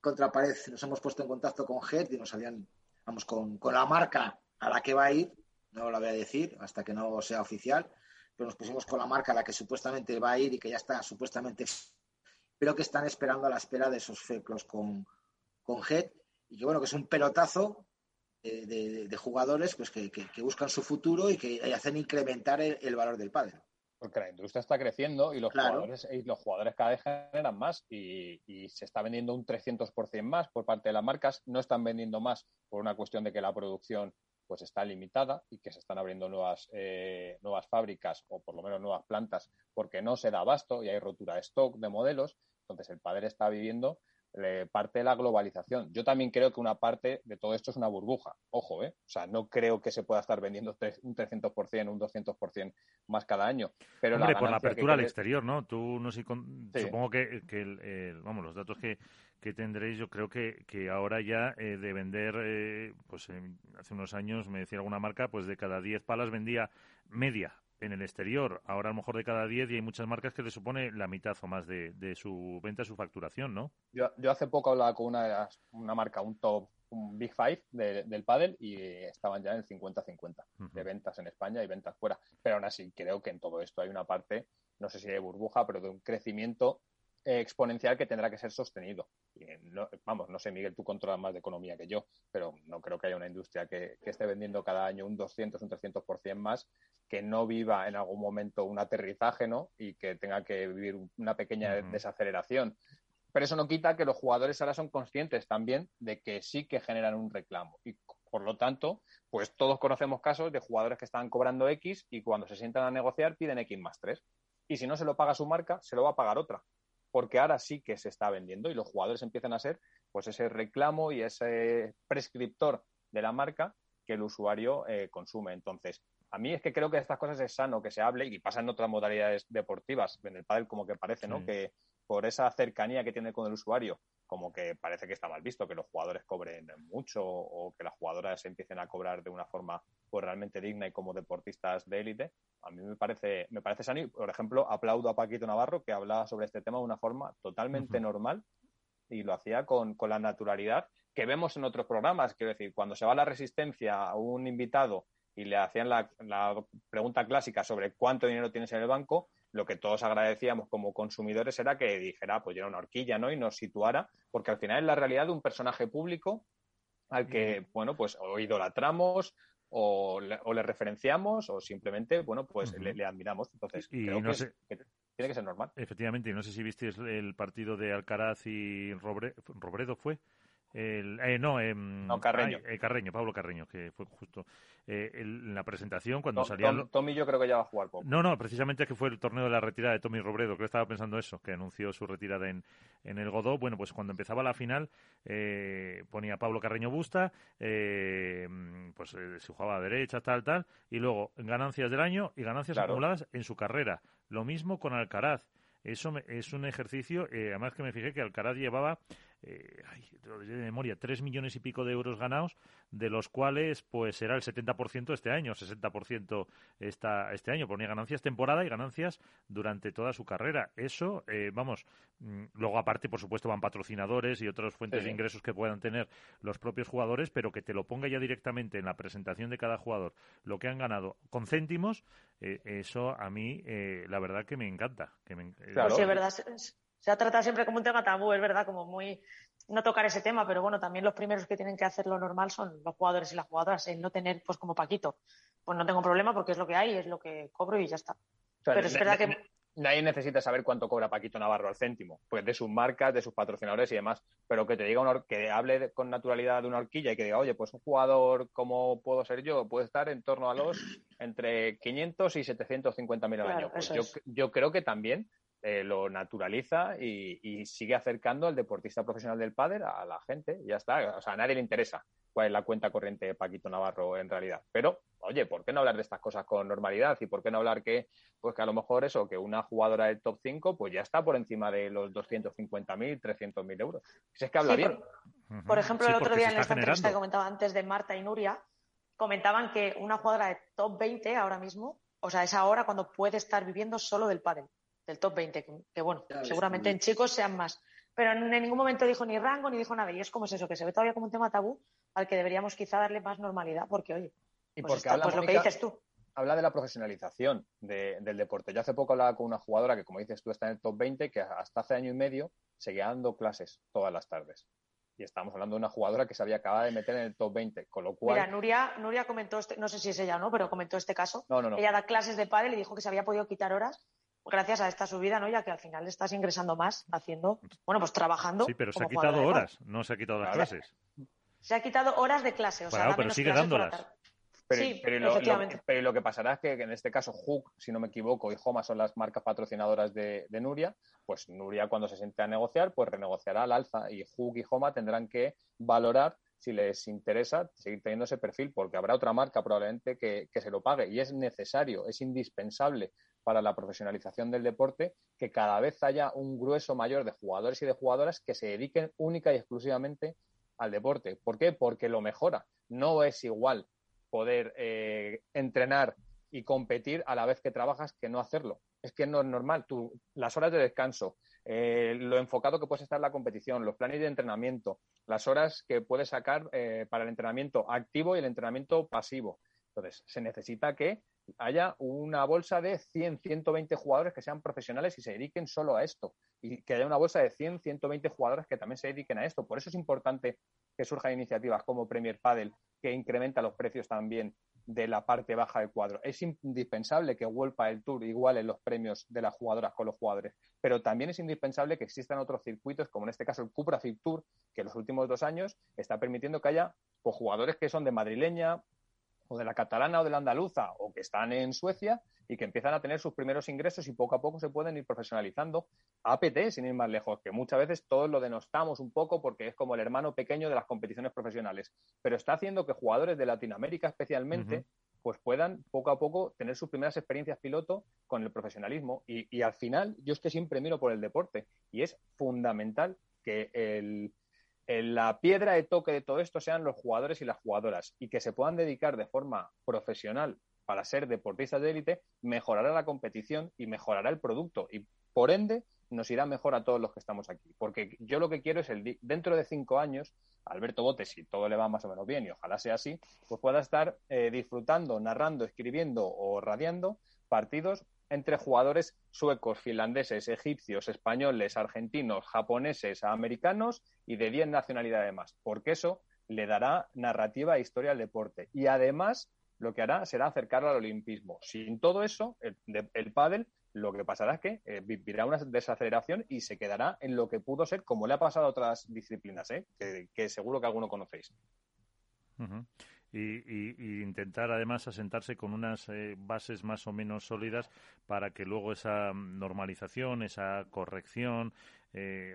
contra pared nos hemos puesto en contacto con G y nos habían, vamos, con, con la marca a la que va a ir, no la voy a decir hasta que no sea oficial, pero nos pusimos con la marca a la que supuestamente va a ir y que ya está supuestamente, pero que están esperando a la espera de esos feclos con, con Head y que bueno, que es un pelotazo de, jugadores pues que, buscan su futuro y que hacen incrementar el, valor del padre. Porque la industria está creciendo y los, jugadores, y los jugadores cada vez generan más y, y, se está vendiendo un 300% más por parte de las marcas. No están vendiendo más por una cuestión de que la producción pues está limitada y que se están abriendo nuevas, eh, nuevas fábricas o por lo menos nuevas plantas porque no se da abasto y hay rotura de stock de modelos. Entonces el padre está viviendo eh, parte de la globalización. Yo también creo que una parte de todo esto es una burbuja. Ojo, ¿eh? O sea, no creo que se pueda estar vendiendo un 300%, un 200% más cada año. Pero Hombre, por la apertura al exterior, ¿no? Tú no sé, supongo que, que vamos, los datos que, que tendréis, yo creo que, que ahora ya eh, de vender, eh, pues hace unos años me decía alguna marca, pues de cada 10 palas vendía media en el exterior. Ahora a lo mejor de cada 10 y hay muchas marcas que le supone la mitad o más de, de su venta, su facturación, ¿no? Yo, yo hace poco hablaba con una, una marca, un top, un Big Five del pádel y estaban ya en 50-50 de ventas en España y ventas fuera. Pero aún así creo que en todo esto hay una parte, no sé si de burbuja, pero de un crecimiento exponencial que tendrá que ser sostenido. vamos, no sé, Miguel, tú controlas más de economía que yo, pero no creo que haya una industria que, esté vendiendo cada año un 200, un 300% más, que no viva en algún momento un aterrizaje, ¿no? Y que tenga que vivir una pequeña desaceleración. Pero eso no quita que los jugadores ahora son conscientes también de que sí que generan un reclamo. Y por lo tanto, pues todos conocemos casos de jugadores que están cobrando X y cuando se sientan a negociar piden X más 3. Y si no se lo paga su marca, se lo va a pagar otra porque ahora sí que se está vendiendo y los jugadores empiezan a ser pues ese reclamo y ese prescriptor de la marca que el usuario eh, consume. Entonces, a mí es que creo que de estas cosas es sano que se hable y pasa en otras modalidades deportivas, en el pádel como que parece, ¿no? Que por esa cercanía que tiene con el usuario, como que parece que está mal visto que los jugadores cobren mucho o que las jugadoras empiecen a cobrar de una forma pues realmente digna y como deportistas de élite, a mí me parece, me parece sano. por ejemplo, aplaudo a Paquito Navarro que hablaba sobre este tema de una forma totalmente normal y lo hacía con, con la naturalidad que vemos en otros programas. Quiero decir, cuando se va a la resistencia a un invitado y le hacían la, la, pregunta clásica sobre cuánto dinero tienes en el banco, lo que todos agradecíamos como consumidores era que dijera, pues era una horquilla, ¿no? Y nos situara, porque al final es la realidad de un personaje público al que, bueno, pues o idolatramos o le, o le referenciamos o simplemente, bueno, pues le, le, admiramos. Entonces, y creo no que, sé- que tiene que ser normal. Efectivamente, y no sé si visteis el partido de Alcaraz y Robre- Robredo, ¿fue? El, eh, no, em, No, Carreño. ay, eh, Carreño, Pablo Carreño, que fue justo eh, el- en la presentación cuando Tom, salían... Tom- Tommy yo creo que ya va a jugar. No, no, precisamente que fue el torneo de la retirada de Tommy Robredo, que estaba pensando eso, que anunció su retirada en, en el Godó. Bueno, pues cuando empezaba la final eh, ponía Pablo Carreño Busta, eh, pues se jugaba a derecha, tal, tal, y luego ganancias del año y ganancias Claro. acumuladas en su carrera. Lo mismo con Alcaraz. Eso me- es un ejercicio, eh, además que me fijé que Alcaraz llevaba, eh, ay, lo diré de memoria, tres millones y pico de euros ganados, de los cuales pues será el 70% este año, 60% esta, este año. Ponía ganancias temporada y ganancias durante toda su carrera. Eso, eh, vamos, mm, luego aparte, por supuesto, van patrocinadores y otras fuentes Sí, de ingresos que puedan tener los propios jugadores, pero que te lo ponga ya directamente en la presentación de cada jugador lo que han ganado con céntimos, eh, eso a mí, eh, la verdad que me encanta. Que me, eh, Claro. Pues sí, es verdad. Se, ha tratado siempre como un tema tabú, es verdad, como muy. No tocar ese tema, pero bueno, también los primeros que tienen que hacer lo normal son los jugadores y las jugadoras. El no tener, pues como Paquito, pues no tengo problema porque es lo que hay, es lo que cobro y ya está. O sea, Pero es verdad que. Nadie necesita saber cuánto cobra Paquito Navarro al céntimo, pues de sus marcas, de sus patrocinadores y demás. Pero que te diga una que hable con naturalidad de una horquilla y que diga, oye, pues un jugador como puedo ser yo puede estar en torno a los entre 500 y 750 mil al Claro, año. Pues yo, yo creo que también eh, lo naturaliza y, y sigue acercando al deportista profesional del pádel a la gente. y Ya está. O sea, a nadie le interesa cuál es la cuenta corriente de Paquito Navarro en realidad. Pero, oye, ¿por qué no hablar de estas cosas con normalidad? ¿Y por qué no hablar que, pues que a lo mejor eso, que una jugadora del top 5, pues ya está por encima de los 250.000, 300.000 euros? Si es que habla Sí, bien. por- ejemplo, Sí, el otro día en esta entrevista que comentaba antes de Marta y Nuria, comentaban que una jugadora de top 20 ahora mismo, o sea, es ahora cuando puede estar viviendo solo del pádel, del top 20, que, que bueno, Ya seguramente en chicos sean más. Pero en, ningún momento dijo ni rango ni dijo nada. Y es como es eso, que se ve todavía como un tema tabú al que deberíamos quizá darle más normalidad, porque oye, Y pues, porque habla, pues lo que dices tú. habla de la profesionalización de- del deporte. Yo hace poco hablaba con una jugadora que, como dices tú, está en el top 20, que hasta hace año y medio seguía dando clases todas las tardes. Y estamos hablando de una jugadora que se había acabado de meter en el top 20, con lo cual... Mira, Nuria, Nuria comentó, este, no sé si es ella o no, pero comentó este caso. no, no, no. Ella da clases de pádel y dijo que se había podido quitar horas gracias a esta subida, ¿no? Ya que al final estás ingresando más haciendo, bueno, pues trabajando. Sí, pero se ha quitado horas, no se ha quitado las clases. Se ha quitado horas de clase, o sea, Claro, da pero menos sigue dándolas. Pero, Sí, pero lo, pero lo que pasará es que, que en este caso Hook, si no me equivoco, y Homa son las marcas patrocinadoras de, de Nuria, pues Nuria cuando se siente a negociar, pues renegociará al alza y Hook y Homa tendrán que valorar si les interesa seguir teniendo ese perfil, porque habrá otra marca probablemente que, que se lo pague y es necesario, es indispensable para la profesionalización del deporte que cada vez haya un grueso mayor de jugadores y de jugadoras que se dediquen única y exclusivamente al deporte. ¿Por qué? Porque lo mejora. No es igual poder eh, entrenar y competir a la vez que trabajas que no hacerlo. Es que no es normal. Tú, las horas de descanso, eh, lo enfocado que puedes estar en la competición, los planes de entrenamiento, las horas que puedes sacar eh, para el entrenamiento activo y el entrenamiento pasivo. Entonces, se necesita que haya una bolsa de 100, 120 jugadores que sean profesionales y se dediquen solo a esto. Y que haya una bolsa de 100, 120 jugadores que también se dediquen a esto. Por eso es importante que surjan iniciativas como Premier Padel, que incrementa los precios también de la parte baja del cuadro. Es indispensable que World Padel Tour iguale los premios de las jugadoras con los jugadores, pero también es indispensable que existan otros circuitos, como en este caso el Cupra Fit Tour, que en los últimos dos años está permitiendo que haya pues, jugadores que son de madrileña, o de la catalana o de la andaluza o que están en Suecia y que empiezan a tener sus primeros ingresos y poco a poco se pueden ir profesionalizando. APT, sin ir más lejos, que muchas veces todos lo denostamos un poco porque es como el hermano pequeño de las competiciones profesionales, pero está haciendo que jugadores de Latinoamérica especialmente pues puedan poco a poco tener sus primeras experiencias piloto con el profesionalismo y, y al final yo es que siempre miro por el deporte y es fundamental que el- la piedra de toque de todo esto sean los jugadores y las jugadoras y que se puedan dedicar de forma profesional para ser deportistas de élite, mejorará la competición y mejorará el producto y por ende nos irá mejor a todos los que estamos aquí. Porque yo lo que quiero es el dentro de cinco años, Alberto Bote, si todo le va más o menos bien y ojalá sea así, pues pueda estar eh, disfrutando, narrando, escribiendo o radiando partidos entre jugadores suecos, finlandeses, egipcios, españoles, argentinos, japoneses, americanos y de 10 nacionalidades más. Porque eso le dará narrativa e historia al deporte. Y además, lo que hará será acercarlo al olimpismo. Sin todo eso, el, el pádel lo que pasará es que eh, vivirá una desaceleración y se quedará en lo que pudo ser, como le ha pasado a otras disciplinas, ¿eh? que, seguro que alguno conocéis. Y, intentar además asentarse con unas eh, bases más o menos sólidas para que luego esa normalización, esa corrección,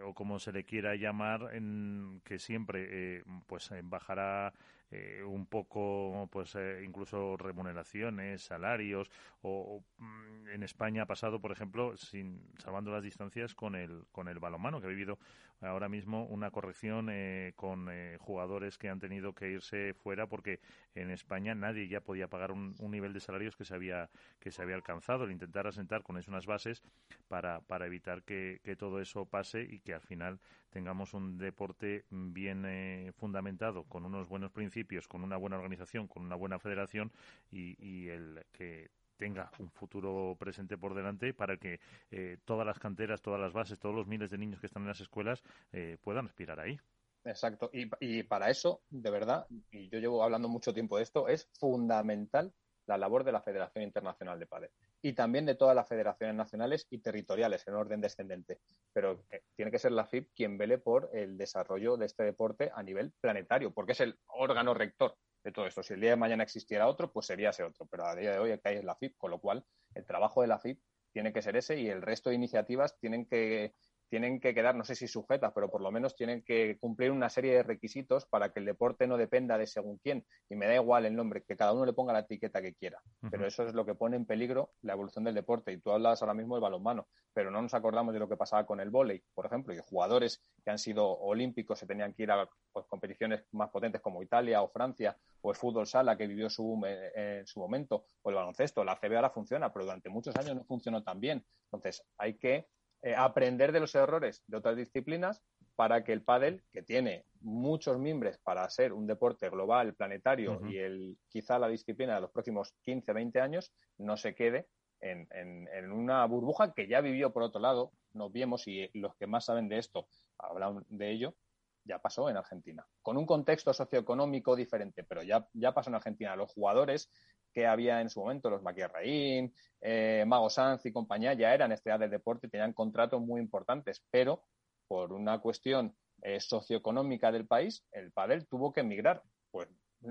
o como se le quiera llamar, en, que siempre pues bajará eh, un poco, pues eh, incluso remuneraciones, salarios, o, mm, en España ha pasado, por ejemplo, sin salvando las distancias con el con el balonmano, que ha vivido ahora mismo una corrección eh, con jugadores que han tenido que irse fuera porque en España nadie ya podía pagar un, nivel de salarios que se había que se había alcanzado. El intentar asentar con eso unas bases para, para evitar que, que todo eso pase y que al final tengamos un deporte bien fundamentado con unos buenos principios con una buena organización, con una buena federación y, el que tenga un futuro presente por delante para que eh, todas las canteras, todas las bases, todos los miles de niños que están en las escuelas eh, puedan aspirar ahí. Exacto. Y, para eso, de verdad, y yo llevo hablando mucho tiempo de esto, es fundamental la labor de la Federación Internacional de Padel y también de todas las federaciones nacionales y territoriales en orden descendente. Pero eh, tiene que ser la FIP quien vele por el desarrollo de este deporte a nivel planetario, porque es el órgano rector de todo esto. Si el día de mañana existiera otro, pues sería ese otro. Pero a día de hoy acá es la FIP, con lo cual el trabajo de la FIP tiene que ser ese y el resto de iniciativas tienen que tienen que quedar, no sé si sujetas, pero por lo menos tienen que cumplir una serie de requisitos para que el deporte no dependa de según quién. Y me da igual el nombre, que cada uno le ponga la etiqueta que quiera. Pero eso es lo que pone en peligro la evolución del deporte. Y tú hablas ahora mismo del balonmano, pero no nos acordamos de lo que pasaba con el vóley, por ejemplo, y jugadores que han sido olímpicos se tenían que ir a pues, competiciones más potentes como Italia o Francia, o el fútbol sala que vivió su, en su momento, o el baloncesto. La CB ahora funciona, pero durante muchos años no funcionó tan bien. Entonces, hay que eh, aprender de los errores de otras disciplinas para que el pádel, que tiene muchos mimbres para ser un deporte global, planetario y el, quizá la disciplina de los próximos 15, 20 años, no se quede en, en, una burbuja que ya vivió por otro lado. Nos vemos y los que más saben de esto hablan de ello. Ya pasó en Argentina, con un contexto socioeconómico diferente, pero ya, ya pasó en Argentina. Los jugadores que había en su momento, los Maquierraín, eh, Mago Sanz y compañía, ya eran estrellas del deporte y tenían contratos muy importantes, pero por una cuestión eh, socioeconómica del país, el pádel tuvo que emigrar. Pues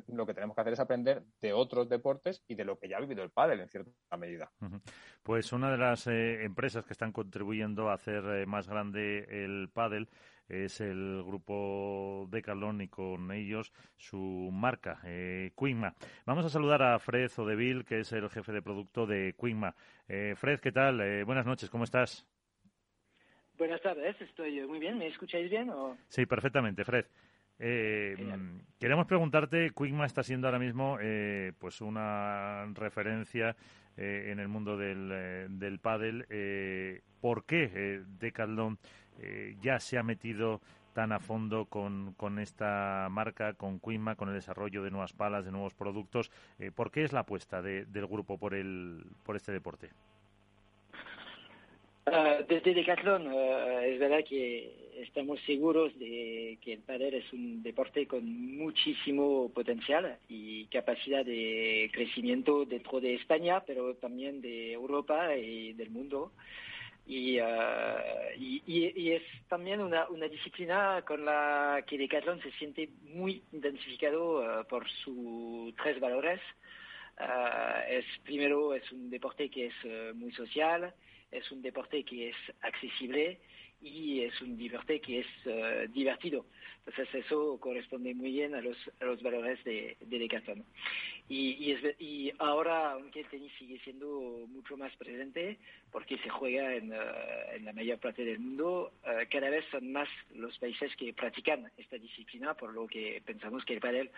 lo que tenemos que hacer es aprender de otros deportes y de lo que ya ha vivido el pádel en cierta medida. Pues una de las eh, empresas que están contribuyendo a hacer eh, más grande el pádel es el grupo Decathlon y con ellos su marca, eh, Vamos a saludar a Fred Odeville, que es el jefe de producto de Quigma. Eh, Fred, ¿qué tal? Eh, buenas noches, ¿cómo estás? Buenas tardes, estoy muy bien. ¿Me escucháis bien? O... Sí, perfectamente, Fred. Eh, queremos preguntarte, Quigma está siendo ahora mismo eh, pues una referencia eh, en el mundo del, eh, del pádel. ¿Por qué Decathlon ya se ha metido tan a fondo con, con esta marca, con Quigma, con el desarrollo de nuevas palas, de nuevos productos? ¿Por qué es la apuesta del grupo por, el, por este deporte? Ah, desde Decathlon es verdad que estamos seguros de que el pádel es un deporte con muchísimo potencial y capacidad de crecimiento dentro de España, pero también de Europa y del mundo. Y, uh, y, es también una, una, disciplina con la que Decathlon se siente muy identificado uh, por sus tres valores. Uh, es primero es un deporte que es muy social, es un deporte que es accesible y es un deporte que es uh, divertido. Entonces eso corresponde muy bien a los, valores de, de Decathlon. Y, ahora, aunque el tenis sigue siendo mucho más presente, porque se juega en, uh, la mayor parte del mundo, uh, cada vez son más los países que practican esta disciplina, por lo que pensamos que el pádel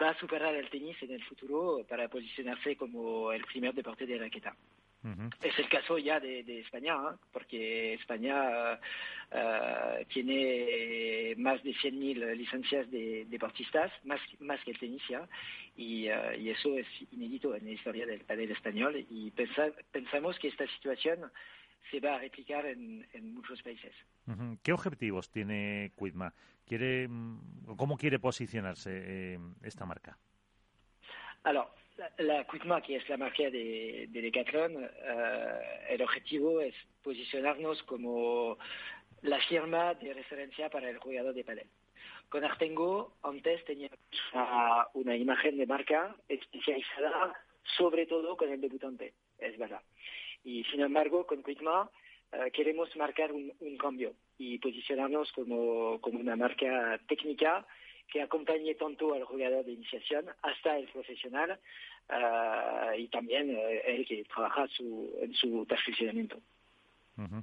va a superar el tenis en el futuro para posicionarse como el primer deporte de raqueta. Es el caso ya de, España, ¿eh? porque España uh, tiene más de 100.000 licencias de deportistas, más, más que el tenis y, uh, y, eso es inédito en la historia del padel español y pensamos que esta situación se va a replicar en, muchos países. ¿Qué objetivos tiene Quidma? ¿Quiere, mm, ¿Cómo quiere posicionarse eh, esta marca? Alors, la, Quidma, que es la marca de, de Decathlon, eh, el objetivo es posicionarnos como la firma de referencia para el jugador de padel. Con Artengo antes tenía una imagen de marca especializada sobre todo con el debutante, es verdad. Y sin embargo, con Quickma eh, queremos marcar un, cambio y posicionarnos como, como una marca técnica que acompañe tanto al jugador de iniciación hasta el profesional uh, y también el que trabaja su, en su perfeccionamiento. Uh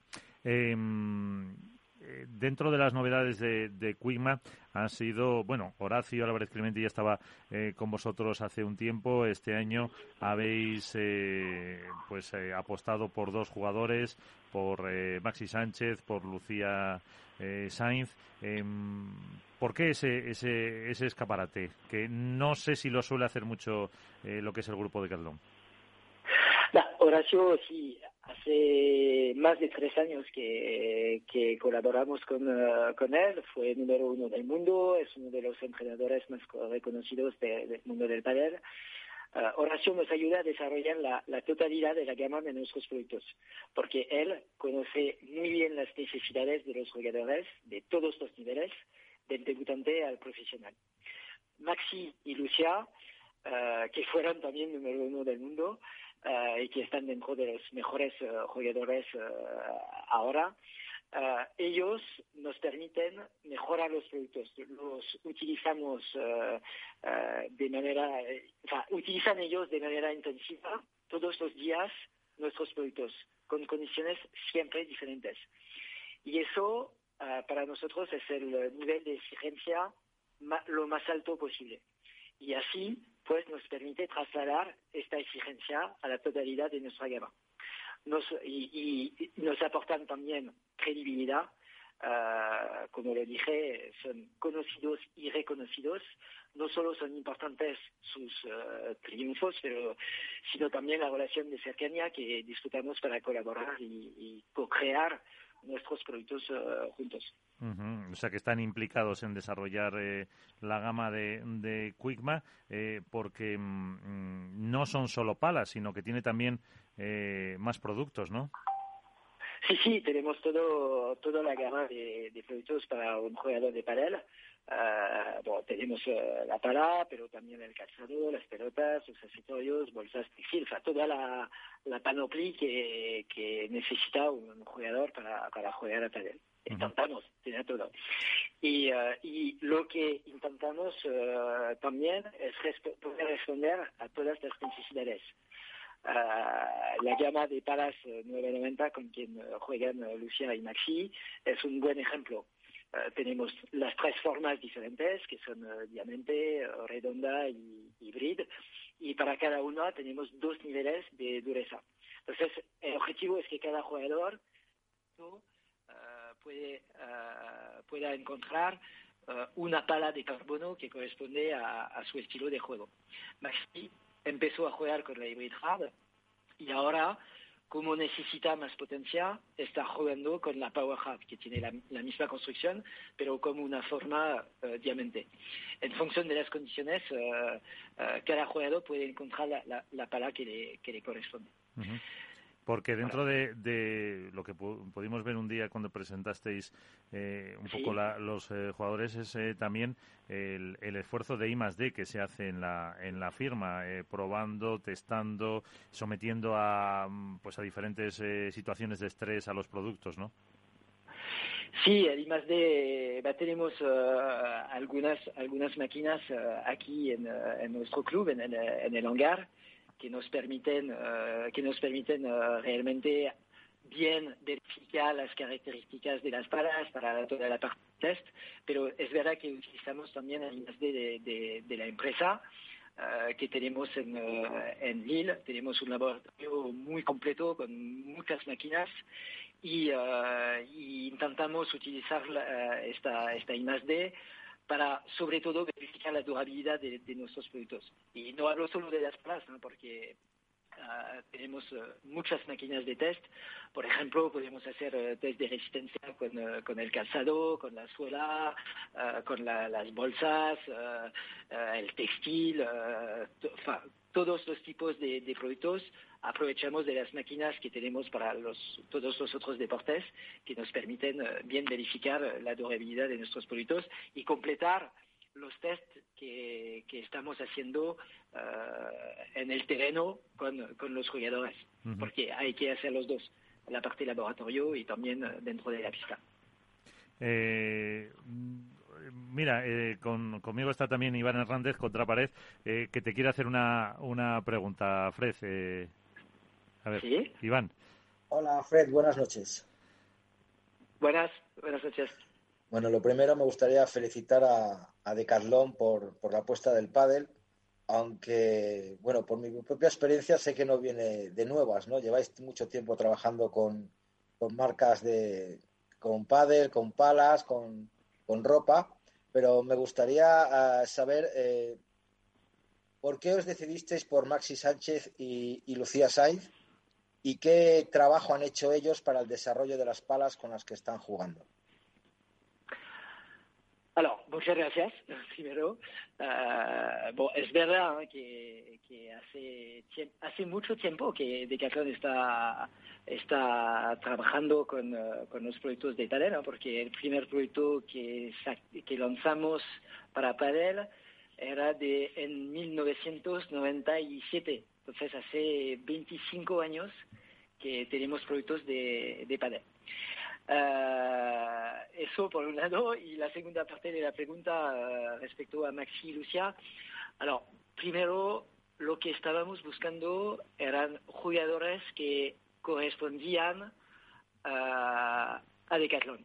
eh, dentro de las novedades de, de Quigma han sido, bueno, Horacio Álvarez Clemente ya estaba eh, con vosotros hace un tiempo. Este año habéis eh, pues apostado por dos jugadores, por Maxi Sánchez, por Lucía Sainz. Em, ¿Por qué ese, ese, ese escaparate? Que no sé si lo suele hacer mucho lo que es el grupo de Cardón. Horacio sí Hace más de tres años que, colaboramos con, eh, con, él, fue número uno del mundo, es uno de los entrenadores más reconocidos del mundo del padel. Uh, Horacio nos ayuda a desarrollar la, totalidad de la gama de nuestros productos, porque él conoce muy bien las necesidades de los jugadores de todos los niveles, del debutante al profesional. Maxi y Lucia, uh, que fueron también número uno del mundo, uh, y que están dentro de los mejores jugadores ahora, ellos nos permiten mejorar los productos. Los utilizamos de manera, o sea, utilizan ellos de manera intensiva todos los días nuestros productos con condiciones siempre diferentes. Y eso para nosotros es el nivel de exigencia lo más alto posible. Y así pues nos permite trasladar esta exigencia a la totalidad de nuestra gama. Nos, y, nos aportan también credibilidad, uh, como lo dije, son conocidos y reconocidos. No solo son importantes sus uh, triunfos, pero, sino también la relación de cercanía que disfrutamos para colaborar y, y co-crear nuestros productos uh, juntos. O sea que están implicados en desarrollar eh, la gama de, de Quickma, eh, porque mm, no son solo palas, sino que tiene también eh, más productos, ¿no? Sí, sí, tenemos todo, toda la gama de, productos para un jugador de panel. Uh, bueno, tenemos uh, la pala, pero también el calzado, las pelotas, los accesorios, bolsas textiles, toda la, la panoplia que, que necesita un jugador para, para jugar a panel. Intentamos tener todo. Y, uh, y lo que intentamos también es poder responder a todas las necesidades. la gama de palas 990 con quien juegan Lucia y Maxi es un buen ejemplo eh, tenemos las tres formas diferentes, que son uh, diamante, eh, redonda y híbrida, y para cada una tenemos dos niveles de dureza. Entonces, el objetivo es que cada jugador puede, pueda encontrar una pala de carbono que corresponde a, a, su estilo de juego. Maxi empezó a jugar con la Hybrid Hard y ahora como necesita más potencia, está jugando con la Power Hub, que tiene la, misma construcción, pero como una forma uh, diamante. En función de las condiciones, uh, uh, cada jugador puede encontrar la, la, la pala que le, que le corresponde. Porque dentro de, de, lo que pudimos ver un día cuando presentasteis eh, un poco la, los eh, jugadores es eh, también el, el, esfuerzo de I más D que se hace en la, en la firma, eh, probando, testando, sometiendo a, pues a diferentes eh, situaciones de estrés a los productos, ¿no? Sí, el I más D, tenemos uh, algunas, algunas máquinas uh, aquí en, uh, en, nuestro club, en, en, en el hangar, que nos permiten, uh, que nos permiten uh, realmente bien verificar las características de las palas para toda la parte test, pero es verdad que utilizamos también el de, de, de la empresa uh, que tenemos en, en Lille. Tenemos un laboratorio muy completo con muchas máquinas y, y intentamos utilizar esta, esta I+D para sobre todo verificar la durabilidad de, nuestros productos. Y no hablo solo de las palas, ¿no? porque Uh, tenemos uh, muchas máquinas de test. Por ejemplo, podemos hacer uh, test de resistencia con, con, el calzado, con la suela, con la, las bolsas, el textil, todos los tipos de, de, productos. Aprovechamos de las máquinas que tenemos para los, todos los otros deportes que nos permiten bien verificar la durabilidad de nuestros productos y completar los test que, que estamos haciendo uh, en el terreno con, con los jugadores, uh -huh. porque hay que hacer los dos, la parte laboratorio y también dentro de la pista. Eh, mira, eh, con, conmigo está también Iván Hernández, contra pared, eh, que te quiere hacer una, una pregunta, Fred. Eh, a ver, ¿Sí? Iván. Hola, Fred, buenas noches. Buenas, buenas noches. Bueno, lo primero me gustaría felicitar a, a Decathlon por, por la apuesta del pádel, aunque, bueno, por mi propia experiencia sé que no viene de nuevas, ¿no? Lleváis mucho tiempo trabajando con, con marcas de, con pádel, con palas, con, con ropa, pero me gustaría uh, saber eh, por qué os decidisteis por Maxi Sánchez y, y Lucía Sainz y qué trabajo han hecho ellos para el desarrollo de las palas con las que están jugando. Alors, muchas gracias, primero. Uh, es verdad ¿eh? que, hace, hace mucho tiempo que Decathlon está, está trabajando con, con los proyectos de Padel, porque el primer proyecto que, que lanzamos para Padel era de en 1997. Entonces, hace 25 años que tenemos proyectos de, de Padel. Uh, eso por un lado y la segunda parte de la pregunta uh, respecto a Maxi y Lucia. Alors, primero lo que estábamos buscando eran jugadores que correspondían uh, a Decathlon.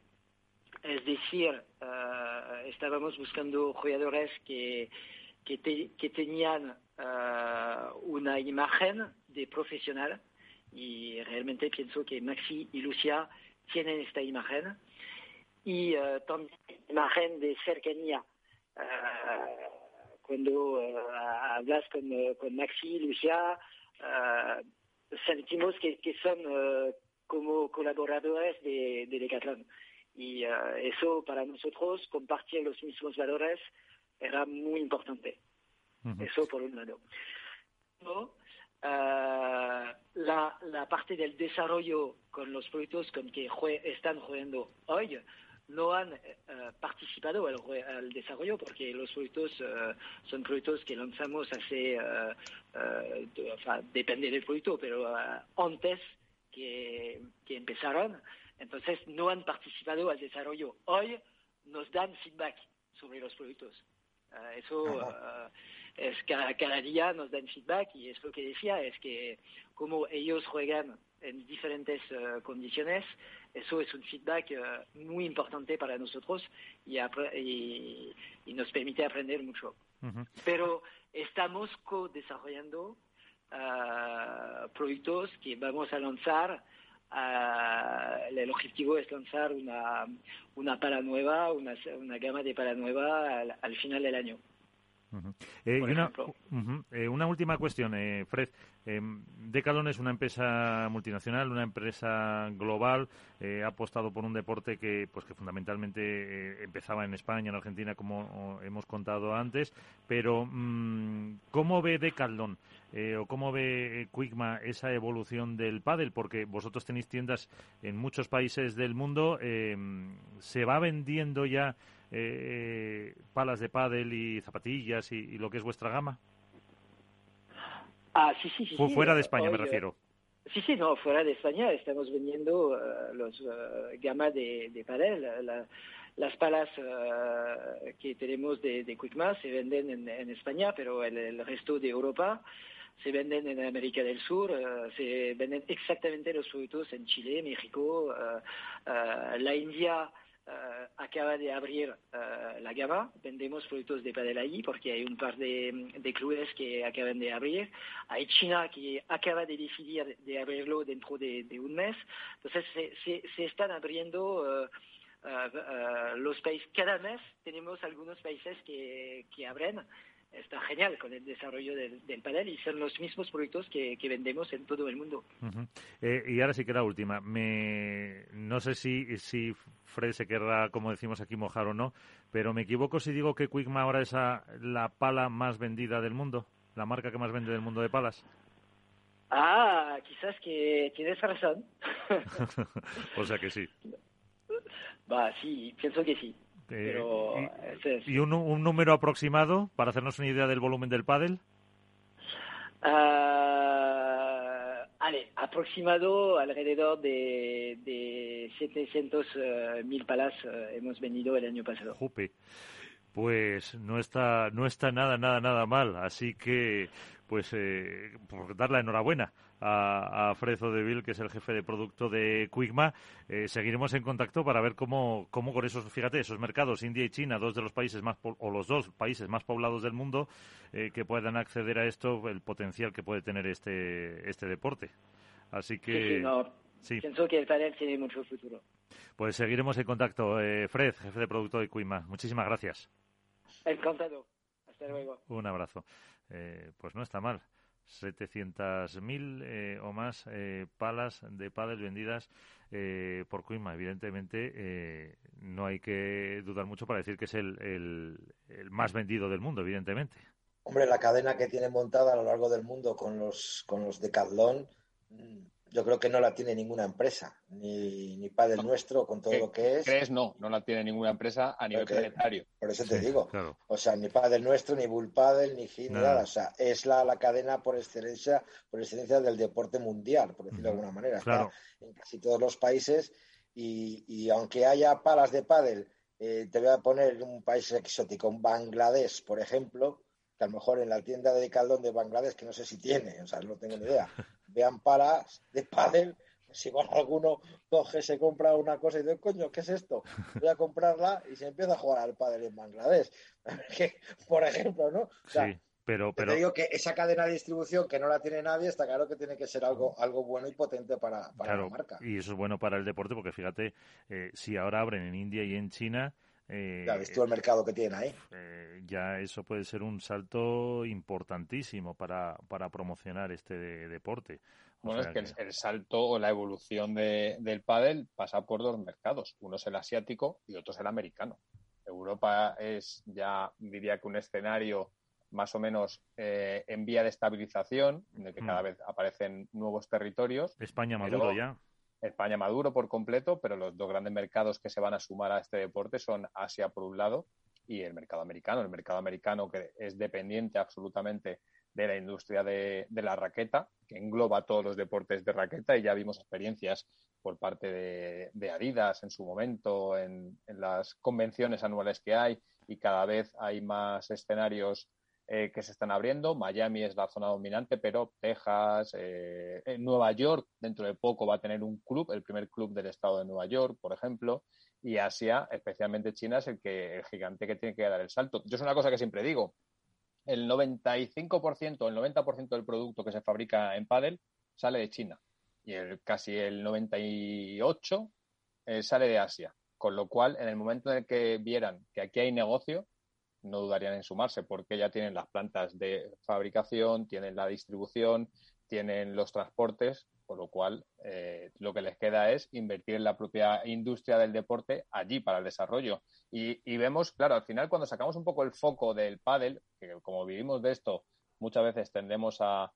Es decir, estábamos buscando jugadores que, que, te, que tenían una imagen de profesional y realmente pienso que Maxi y Lucia tienen esta imagen y uh, también imagen de cercanía. Uh, cuando uh, hablas con, con, Maxi, Lucia, sentimos que, que son como colaboradores de, de Decathlon. Y eso para nosotros, compartir los mismos valores, era muy importante. -huh. Eso por un lado. No, Uh, la, la, parte del desarrollo con los proyectos con que jue están jugando hoy no han uh, participado al, al, desarrollo porque los proyectos uh, son proyectos que lanzamos hace, de, enfin, depende del proyecto, pero antes que, que empezaron, entonces no han participado al desarrollo. Hoy nos dan feedback sobre los proyectos. eso es cada, cada, día nos dan feedback y es lo que decía, es que como ellos juegan en diferentes uh, condiciones, eso es un feedback uh, muy importante para nosotros y, y, y, nos permite aprender mucho. Uh -huh. Pero estamos co-desarrollando uh, proyectos que vamos a lanzar. el objetivo es lanzar una, una pala nueva, una, una gama de pala nueva al, al final del año. Uh -huh. eh, y una, uh -huh. eh, una, última cuestión, eh, Fred. Decathlon es una empresa multinacional, una empresa global. ha apostado por un deporte que, pues, que fundamentalmente empezaba en España, en Argentina, como hemos contado antes. Pero, mmm, ¿cómo ve Decathlon o cómo ve Quickma esa evolución del pádel? Porque vosotros tenéis tiendas en muchos países del mundo. ¿Se va vendiendo ya eh, palas de pádel y zapatillas y, y, lo que es vuestra gama? Ah, sí, sí, sí. Fu fuera sí, de España, hoy, me refiero. Sí, sí, no, fuera de España estamos vendiendo uh, los uh, gama de, de pádel. La, las palas uh, que tenemos de, de se venden en, en España, pero el, el, resto de Europa se venden en América del Sur, se venden exactamente los productos en Chile, México, la India. Uh, acaba de abrir uh, la gama. Vendemos productos de padel ahí porque hay un par de, de, clubes que acaban de abrir. Hay China que acaba de decidir de abrirlo dentro de, un mes. Entonces se, están abriendo uh, los países. Cada mes tenemos algunos países que, que abren está genial con el desarrollo del, del panel y son los mismos productos que, vendemos en todo el mundo. Eh, y ahora sí que la última. Me... No sé si, si Fred se querrá, como decimos aquí, mojar o no, pero me equivoco si digo que Quickma ahora es la pala más vendida del mundo, la marca que más vende del mundo de palas. Ah, quizás que tienes razón. o sea que sí. Va, sí, pienso que sí. Eh, ¿Y, un, número aproximado para hacernos una idea del volumen del pádel? Uh, aproximado alrededor de, de 700 eh, mil palas eh, hemos vendido el año pasado. Jupe. Pues no está, no está nada, nada, nada mal. Así que pues eh, por dar la enhorabuena a, a Fred Odeville, que es el jefe de producto de Quigma. Eh, seguiremos en contacto para ver cómo, cómo con esos, fíjate, esos mercados, India y China, dos de los países más, o los dos países más poblados del mundo, eh, que puedan acceder a esto, el potencial que puede tener este, este deporte. Así que... Sí, Pienso que el panel tiene mucho futuro. Pues seguiremos en contacto. Eh, Fred, jefe de producto de Quigma, muchísimas gracias. Encantado. Hasta luego. Un abrazo. Eh, pues no está mal. 700.000 eh, o más eh, palas de pádel vendidas eh, por Cuima. Evidentemente, eh, no hay que dudar mucho para decir que es el, el, más vendido del mundo, evidentemente. Hombre, la cadena que tiene montada a lo largo del mundo con los, con los Decathlon mm, yo creo que no la tiene ninguna empresa, ni, ni Padre Nuestro, con todo lo que es. ¿Crees? No, no la tiene ninguna empresa a nivel planetario. Por eso te digo. O sea, ni Padre Nuestro, ni Bull Paddle, ni ni nada. O sea, es la, la cadena por excelencia, por excelencia del deporte mundial, por decirlo de alguna manera. Está en casi todos los países y, y aunque haya palas de pádel, eh, te voy a poner un país exótico, un Bangladesh, por ejemplo, que a lo mejor en la tienda de Caldón de Bangladesh, que no sé si tiene, o sea, no tengo ni idea, vean palas de pádel, si igual alguno coge, se compra una cosa y dice, coño, ¿qué es esto? Voy a comprarla y se empieza a jugar al pádel en Bangladesh. por ejemplo, ¿no? sí. Pero, pero... Te digo que esa cadena de distribución que no la tiene nadie, está claro que tiene que ser algo, algo bueno y potente para, para la marca. Y eso es bueno para el deporte porque fíjate, eh, si ahora abren en India y en China, eh, ya ves el mercado que tiene ahí. Eh, ya eso puede ser un salto importantísimo para, para promocionar este deporte. bueno, es que, El, salto o la evolución de, del pádel pasa por dos mercados. Uno es el asiático y otro es el americano. Europa es ya, diría que un escenario más o menos eh, en vía de estabilización, en el que cada mm. vez aparecen nuevos territorios. España maduro ya. España maduro por completo, pero los dos grandes mercados que se van a sumar a este deporte son Asia por un lado y el mercado americano. El mercado americano que es dependiente absolutamente de la industria de, la raqueta, que engloba todos los deportes de raqueta y ya vimos experiencias por parte de, Adidas en su momento, en, las convenciones anuales que hay y cada vez hay más escenarios eh, que se están abriendo. Miami es la zona dominante, pero Texas, eh, Nueva York dentro de poco va a tener un club, el primer club del estado de Nueva York, por ejemplo, y Asia, especialmente China, es el que el gigante que tiene que dar el salto. Yo es una cosa que siempre digo, el 95%, el 90% del producto que se fabrica en Paddle sale de China y el, casi el 98% eh, sale de Asia. Con lo cual, en el momento en el que vieran que aquí hay negocio, no dudarían en sumarse porque ya tienen las plantas de fabricación, tienen la distribución, tienen los transportes, con lo cual eh, lo que les queda es invertir en la propia industria del deporte allí para el desarrollo. Y, vemos, claro, al final cuando sacamos un poco el foco del pádel, que como vivimos de esto, muchas veces tendemos a,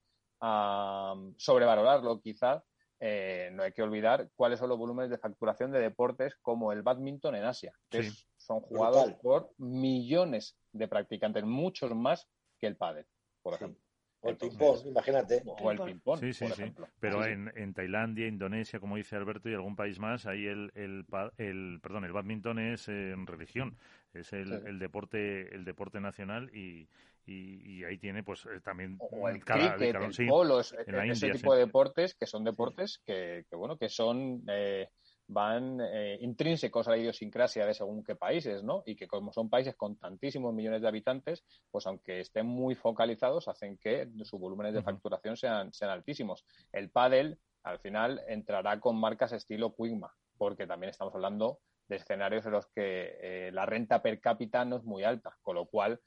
sobrevalorarlo quizás, eh, no hay que olvidar cuáles son los volúmenes de facturación de deportes como el badminton en Asia, que son jugados por millones de practicantes, muchos más que el pádel, por ejemplo. O el ping-pong, imagínate. O el ping-pong, sí, sí, sí. Pero en, en, Tailandia, Indonesia, como dice Alberto, y algún país más, ahí el, el, el perdón, el badminton es en religión, es el, el, deporte el deporte nacional y, y, ahí tiene pues eh, también o el cada, cricket, el polo, ese tipo de deportes que son deportes que, que, bueno que son eh, van eh, intrínsecos a la idiosincrasia de según qué países, ¿no? Y que como son países con tantísimos millones de habitantes, pues aunque estén muy focalizados, hacen que sus volúmenes de facturación sean, sean altísimos. El pádel, al final, entrará con marcas estilo Quigma, porque también estamos hablando de escenarios en los que eh, la renta per cápita no es muy alta, con lo cual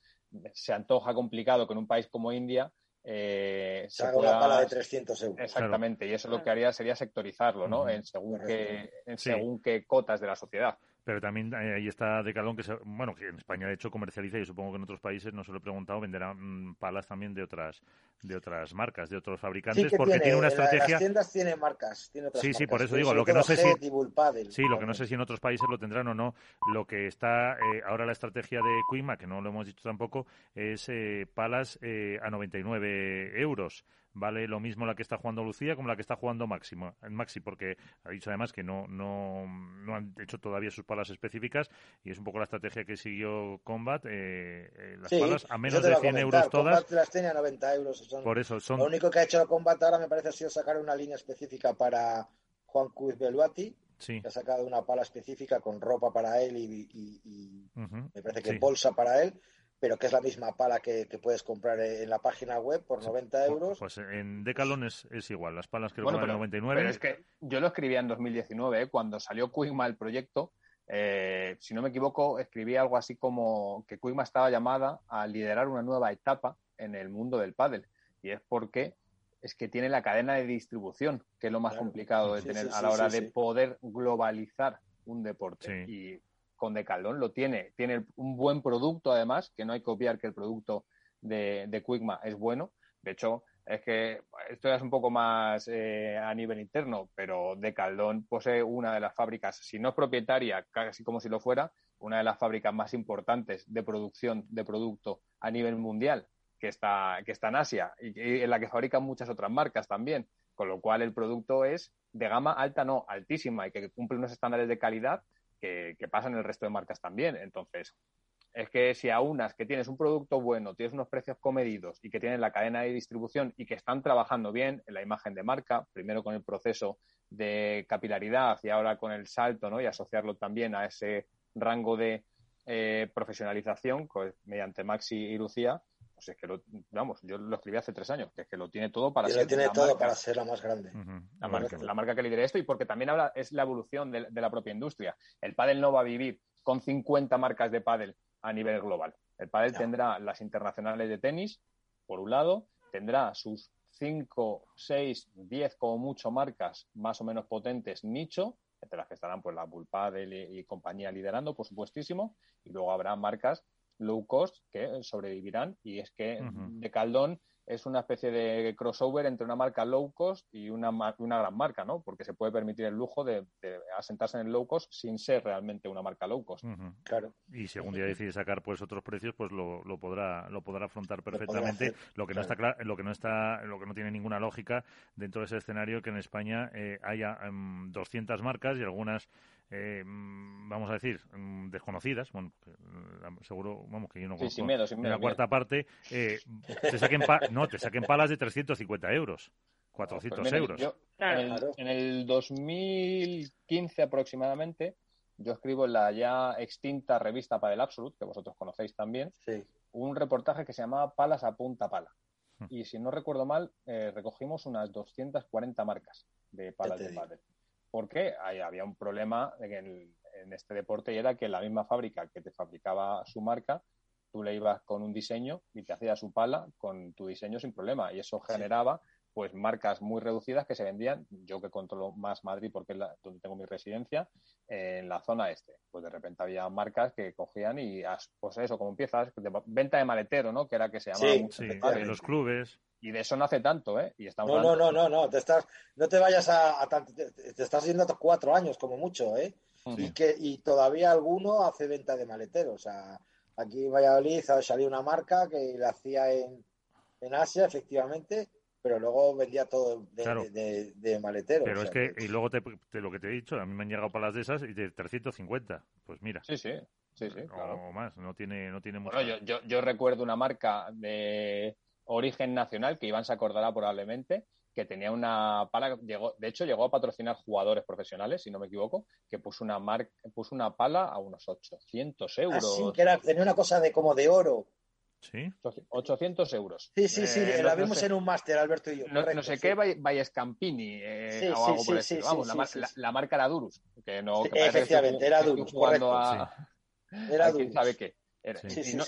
se antoja complicado que en un país como India eh, se, haga una pala de 300 euros. Exactamente, y eso lo que haría sería sectorizarlo, ¿no? En según, qué, en según qué cotas de la sociedad pero también eh, ahí está Decalón, que bueno, que en España de hecho comercializa y supongo que en otros países, no se lo he preguntado, venderán mm, palas también de otras de otras marcas, de otros fabricantes, porque tiene, una estrategia. Las tiendas tienen marcas, tiene otras Sí, sí, por eso digo, lo que no sé si Sí, lo que no sé si en otros países lo tendrán o no. Lo que está eh, ahora la estrategia de Cuima, que no lo hemos dicho tampoco, es eh, palas a 99 euros vale lo mismo la que está jugando Lucía como la que está jugando Máximo, Maxi, porque ha dicho además que no, no, no han hecho todavía sus palas específicas y es un poco la estrategia que siguió Combat. Eh, eh las palas a menos de 100 euros todas. Combat las tiene a 90 euros. Por eso son... Lo único que ha hecho Combat ahora me parece ha sido sacar una línea específica para Juan Cruz Beluati. Sí. Que ha sacado una pala específica con ropa para él y, me parece que bolsa para él pero que es la misma pala que, puedes comprar en la página web por 90 euros. Pues en Decalon es, igual, las palas que bueno, pero, 99. Pero es que yo lo escribía en 2019, ¿eh? cuando salió Quigma el proyecto, eh, si no me equivoco, escribí algo así como que Quigma estaba llamada a liderar una nueva etapa en el mundo del pádel. Y es porque es que tiene la cadena de distribución, que es lo más complicado de tener a la hora de poder globalizar un deporte. Y con Decaldón lo tiene. Tiene un buen producto, además, que no hay que copiar que el producto de, de Quickma es bueno. De hecho, es que esto es un poco más eh, a nivel interno, pero Decaldón posee una de las fábricas, si no es propietaria, casi como si lo fuera, una de las fábricas más importantes de producción de producto a nivel mundial, que está, que está en Asia y, y en la que fabrican muchas otras marcas también. Con lo cual el producto es de gama alta, no, altísima, y que cumple unos estándares de calidad que, pasa en el resto de marcas también. Entonces, es que si aunas que tienes un producto bueno, tienes unos precios comedidos y que tienen la cadena de distribución y que están trabajando bien en la imagen de marca, primero con el proceso de capilaridad y ahora con el salto, ¿no? Y asociarlo también a ese rango de eh, profesionalización pues, mediante Maxi y Lucía, pues es que lo, vamos, yo lo escribí hace tres años, que es que lo tiene todo para ser. tiene todo para ser la más grande. la, marca, que lidera esto y porque también habla, es la evolución de, la propia industria. El pádel no va a vivir con 50 marcas de pádel a nivel global. El pádel tendrá las internacionales de tenis, por un lado, tendrá sus 5, 6, 10 como mucho marcas más o menos potentes nicho, entre las que estarán pues la Bull y, y compañía liderando, por supuestísimo, y luego habrá marcas low cost que sobrevivirán y es que de Caldón es una especie de crossover entre una marca low cost y una, una gran marca, ¿no? Porque se puede permitir el lujo de, asentarse en el low cost sin ser realmente una marca low cost. Claro. Y si algún día decide sacar pues otros precios, pues lo, lo podrá lo podrá afrontar perfectamente. Lo, que no está claro, lo que no está lo que no tiene ninguna lógica dentro de ese escenario que en España eh, haya 200 em, marcas y algunas eh, mm, vamos a decir, mm, desconocidas, bueno, seguro, vamos, que yo no conozco miedo, la cuarta parte, eh, te saquen no, te saquen palas de 350 euros, 400 pues euros. en, el, 2015 aproximadamente, yo escribo en la ya extinta revista Padel Absolute, que vosotros conocéis también, un reportaje que se llamaba Palas a punta pala. Hmm. Y si no recuerdo mal, eh, recogimos unas 240 marcas de palas de pádel. Porque había un problema en, este deporte y era que la misma fábrica que te fabricaba su marca, tú le ibas con un diseño y te hacía su pala con tu diseño sin problema. Y eso generaba pues marcas muy reducidas que se vendían, yo que controlo más Madrid porque es donde tengo mi residencia, en la zona este. Pues de repente había marcas que cogían y, pues eso, como empiezas, venta de maletero, ¿no? Que era que se llamaba sí, en los clubes. Y de eso no hace tanto, ¿eh? Y estamos no, no, no, no, no, te estás, no te vayas a, tanto, te, estás yendo a cuatro años como mucho, ¿eh? Y que y todavía alguno hace venta de maletero. O sea, aquí en Valladolid salió una marca que la hacía en, en Asia, efectivamente, pero luego vendía todo de, de, maletero. Pero es que, y luego te, lo que te he dicho, a mí me han llegado palas de esas y de 350. Pues mira. Sí, sí, sí, sí. O más, no tiene, no tiene mucho. yo, yo, yo, recuerdo una marca de origen nacional que Iván se acordará probablemente, que tenía una pala, llegó, de hecho llegó a patrocinar jugadores profesionales, si no me equivoco, que puso una, mar, puso una pala a unos 800 euros. Ah, sí, que era, tenía una cosa de como de oro. Sí. 800 euros. Sí, sí, sí, eh, la vimos en un máster, Alberto y yo. No, sé qué, Valles Campini, eh, o algo por el Vamos, la, marca era Durus. Que no, efectivamente, era Durus, correcto. era Durus. sabe qué.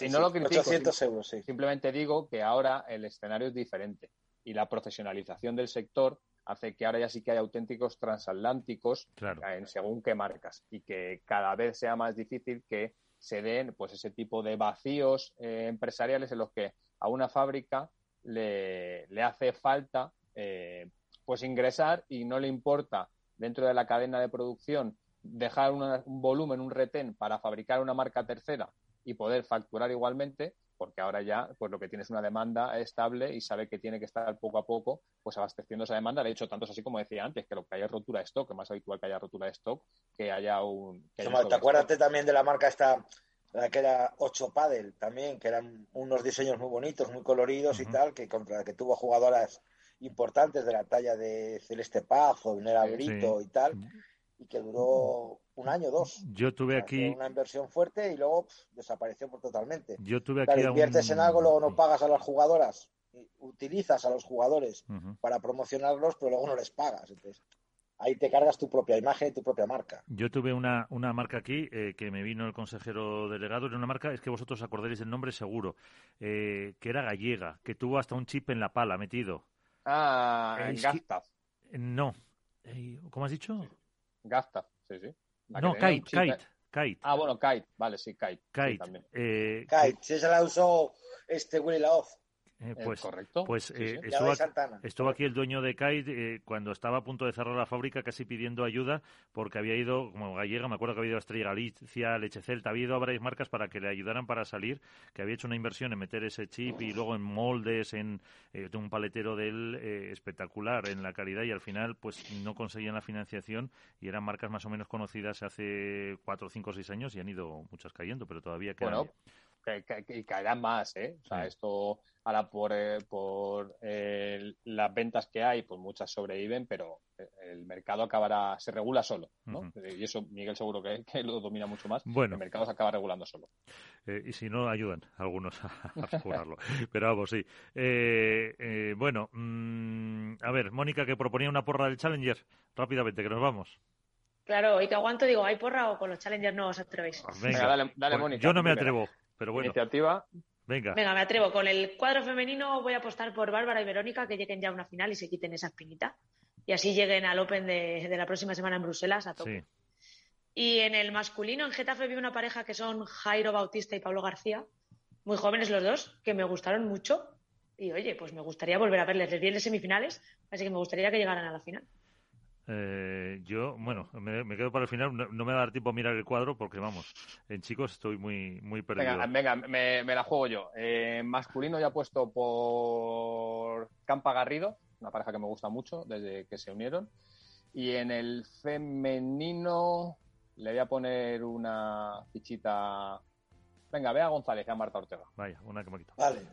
Y, no, lo critico, 800 euros, sí. Simplemente digo que ahora el escenario es diferente y la profesionalización del sector hace que ahora ya sí que hay auténticos transatlánticos en según qué marcas y que cada vez sea más difícil que se den pues ese tipo de vacíos eh, empresariales en los que a una fábrica le, hace falta eh, pues ingresar y no le importa dentro de la cadena de producción dejar un volumen, un retén para fabricar una marca tercera y poder facturar igualmente, porque ahora ya pues lo que tiene es una demanda estable y sabe que tiene que estar poco a poco pues abasteciendo esa demanda. De hecho, tanto es así como decía antes, que lo que haya rotura de stock, que es más habitual que haya rotura de stock, que haya un... ¿Te acuerdas también de la marca esta, la que era 8 Paddle también, que eran unos diseños muy bonitos, muy coloridos y tal, que contra que tuvo jugadoras importantes de la talla de Celeste Paz o Nera Brito y tal, y que duró un año, dos. Yo tuve aquí una inversión fuerte y luego desapareció por totalmente. Yo tuve aquí inviertes en algo, luego no pagas a las jugadoras, utilizas a los jugadores para promocionarlos, pero luego no les pagas. Entonces, ahí te cargas tu propia imagen y tu propia marca. Yo tuve una, una marca aquí eh, que me vino el consejero delegado, era una marca, es que vosotros acordaréis el nombre seguro, eh, que era gallega, que tuvo hasta un chip en la pala metido. Ah, Gastaf. No. ¿Cómo has dicho? Gastaf, sí, sí. no, Kite, Kite, Kite. Ah, bueno, Kite, vale, sí, Kite. Kite. también. Eh, Kite, si se la usó este Willy Laoz. Eh, eh, pues, correcto. Pues eh, estuvo, aquí, el dueño de Kite cuando estaba a punto de cerrar la fábrica, casi pidiendo ayuda, porque había ido, como gallega, me acuerdo que había ido a Estrella Galicia, Leche Celta, había ido a varias marcas para que le ayudaran para salir, que había hecho una inversión en meter ese chip y luego en moldes, en un paletero de él espectacular en la calidad y al final pues no conseguían la financiación y eran marcas más o menos conocidas hace cuatro, cinco, seis años y han ido muchas cayendo, pero todavía quedan y caerán más, ¿eh? O sea, esto ahora por, eh, por eh, las ventas que hay, pues muchas sobreviven, pero eh, el mercado acabará, se regula solo, ¿no? Y eso Miguel seguro que, lo domina mucho más. Bueno. El mercado se acaba regulando solo. y si no, ayudan algunos a, a pero vamos, sí. bueno, mm, a ver, Mónica que proponía una porra del Challenger, rápidamente, que nos vamos. Claro, y que aguanto, digo, ¿hay porra o con los Challengers no os atrevéis? Venga, dale, dale Mónica. Yo no me atrevo. Pero bueno. Iniciativa. Venga. Venga, me atrevo. Con el cuadro femenino voy a apostar por Bárbara y Verónica que lleguen ya a una final y se quiten esa espinita. Y así lleguen al Open de, la próxima semana en Bruselas a tope. Y en el masculino, en Getafe vi una pareja que son Jairo Bautista y Pablo García. Muy jóvenes los dos, que me gustaron mucho. Y oye, pues me gustaría volver a verles. Les vi en semifinales, así que me gustaría que llegaran a la final. Eh, yo, bueno, me, quedo para el final. No, me va a dar tiempo a mirar el cuadro porque, vamos, en chicos estoy muy, muy perdido. Venga, me, la juego yo. Eh, masculino ya he puesto por Campa Garrido, una pareja que me gusta mucho desde que se unieron. Y en el femenino le voy a poner una fichita. Venga, ve a González y a Marta Ortega. Vaya, una que me quito. Vale.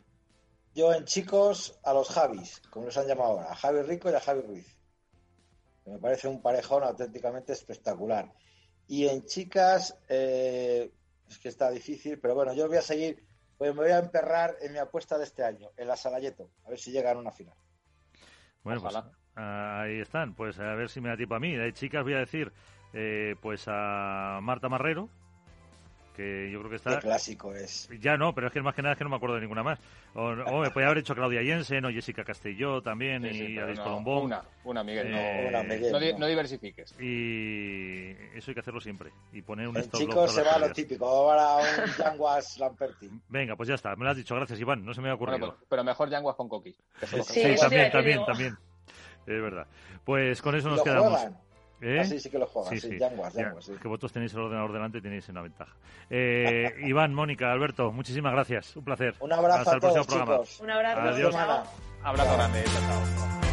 Yo en chicos, a los Javis, como los han llamado ahora, a Javi Rico y a Javi Ruiz me parece un parejón auténticamente espectacular. Y en chicas, eh, es que está difícil, pero bueno, yo voy a seguir, pues me voy a emperrar en mi apuesta de este año, en la Salayeto, a ver si llegan a una final. Bueno, pues ahí están, pues a ver si me da tiempo a mí. De chicas voy a decir, eh, pues a Marta Marrero, que yo creo que está... clásico es. Ya no, pero es que más que nada es que no me acuerdo de ninguna más. O, me podía haber hecho Claudia Jensen o Jessica Castelló también y Alice Colombón. Una, una Miguel, no, eh, no, diversifiques. Y eso hay que hacerlo siempre. Y poner un El chico se va lo típico, ahora un Yanguas Lamperti. Venga, pues ya está, me lo has dicho, gracias Iván, no se me ha ocurrido. Pero mejor Yanguas con Coqui. Sí, también, también, también. Es verdad. Pues con eso nos quedamos. ¿Eh? Así sí que lo juegas, sí, sí. Que vosotros tenéis el ordenador delante y tenéis una ventaja. Eh, Iván, Mónica, Alberto, muchísimas gracias. Un placer. Un abrazo Hasta el próximo programa. Un abrazo. Adiós. Abrazo grande. Chao.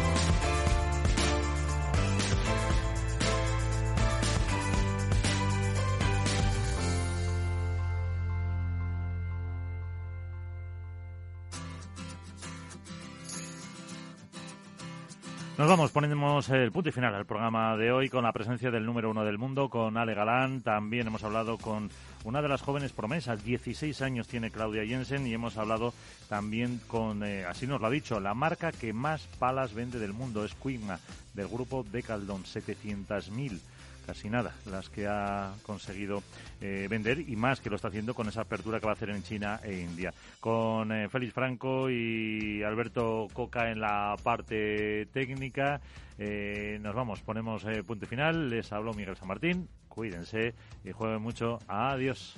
Nos vamos, ponemos el punto y final al programa de hoy con la presencia del número uno del mundo, con Ale Galán. También hemos hablado con una de las jóvenes promesas, 16 años tiene Claudia Jensen, y hemos hablado también con, eh, así nos lo ha dicho, la marca que más palas vende del mundo, es Quigma, del grupo Decaldon, 700.000 casi nada las que ha conseguido eh, vender y más que lo está haciendo con esa apertura que va a hacer en China e India. Con eh, Félix Franco y Alberto Coca en la parte técnica, eh, nos vamos, ponemos punto final. Les habló Miguel San Martín. Cuídense y jueguen mucho. Adiós.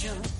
show.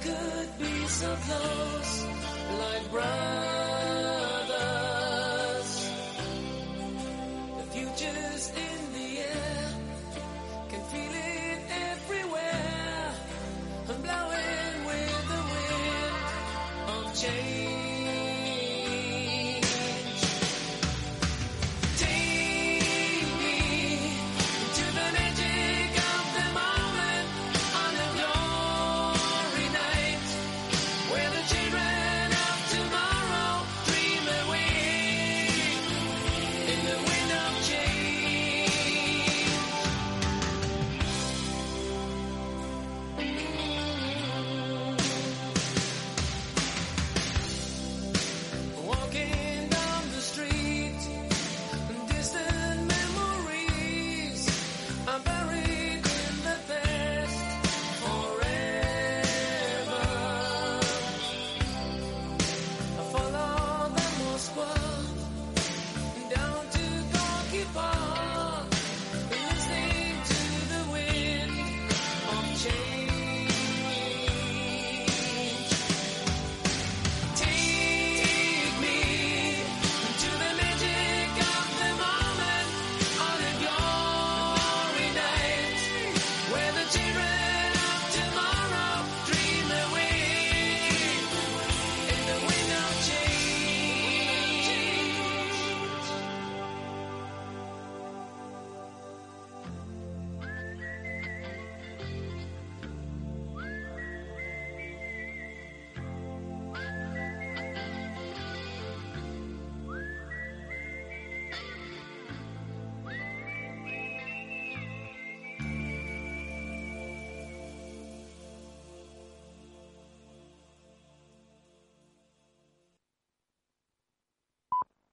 Could be so close, like brothers?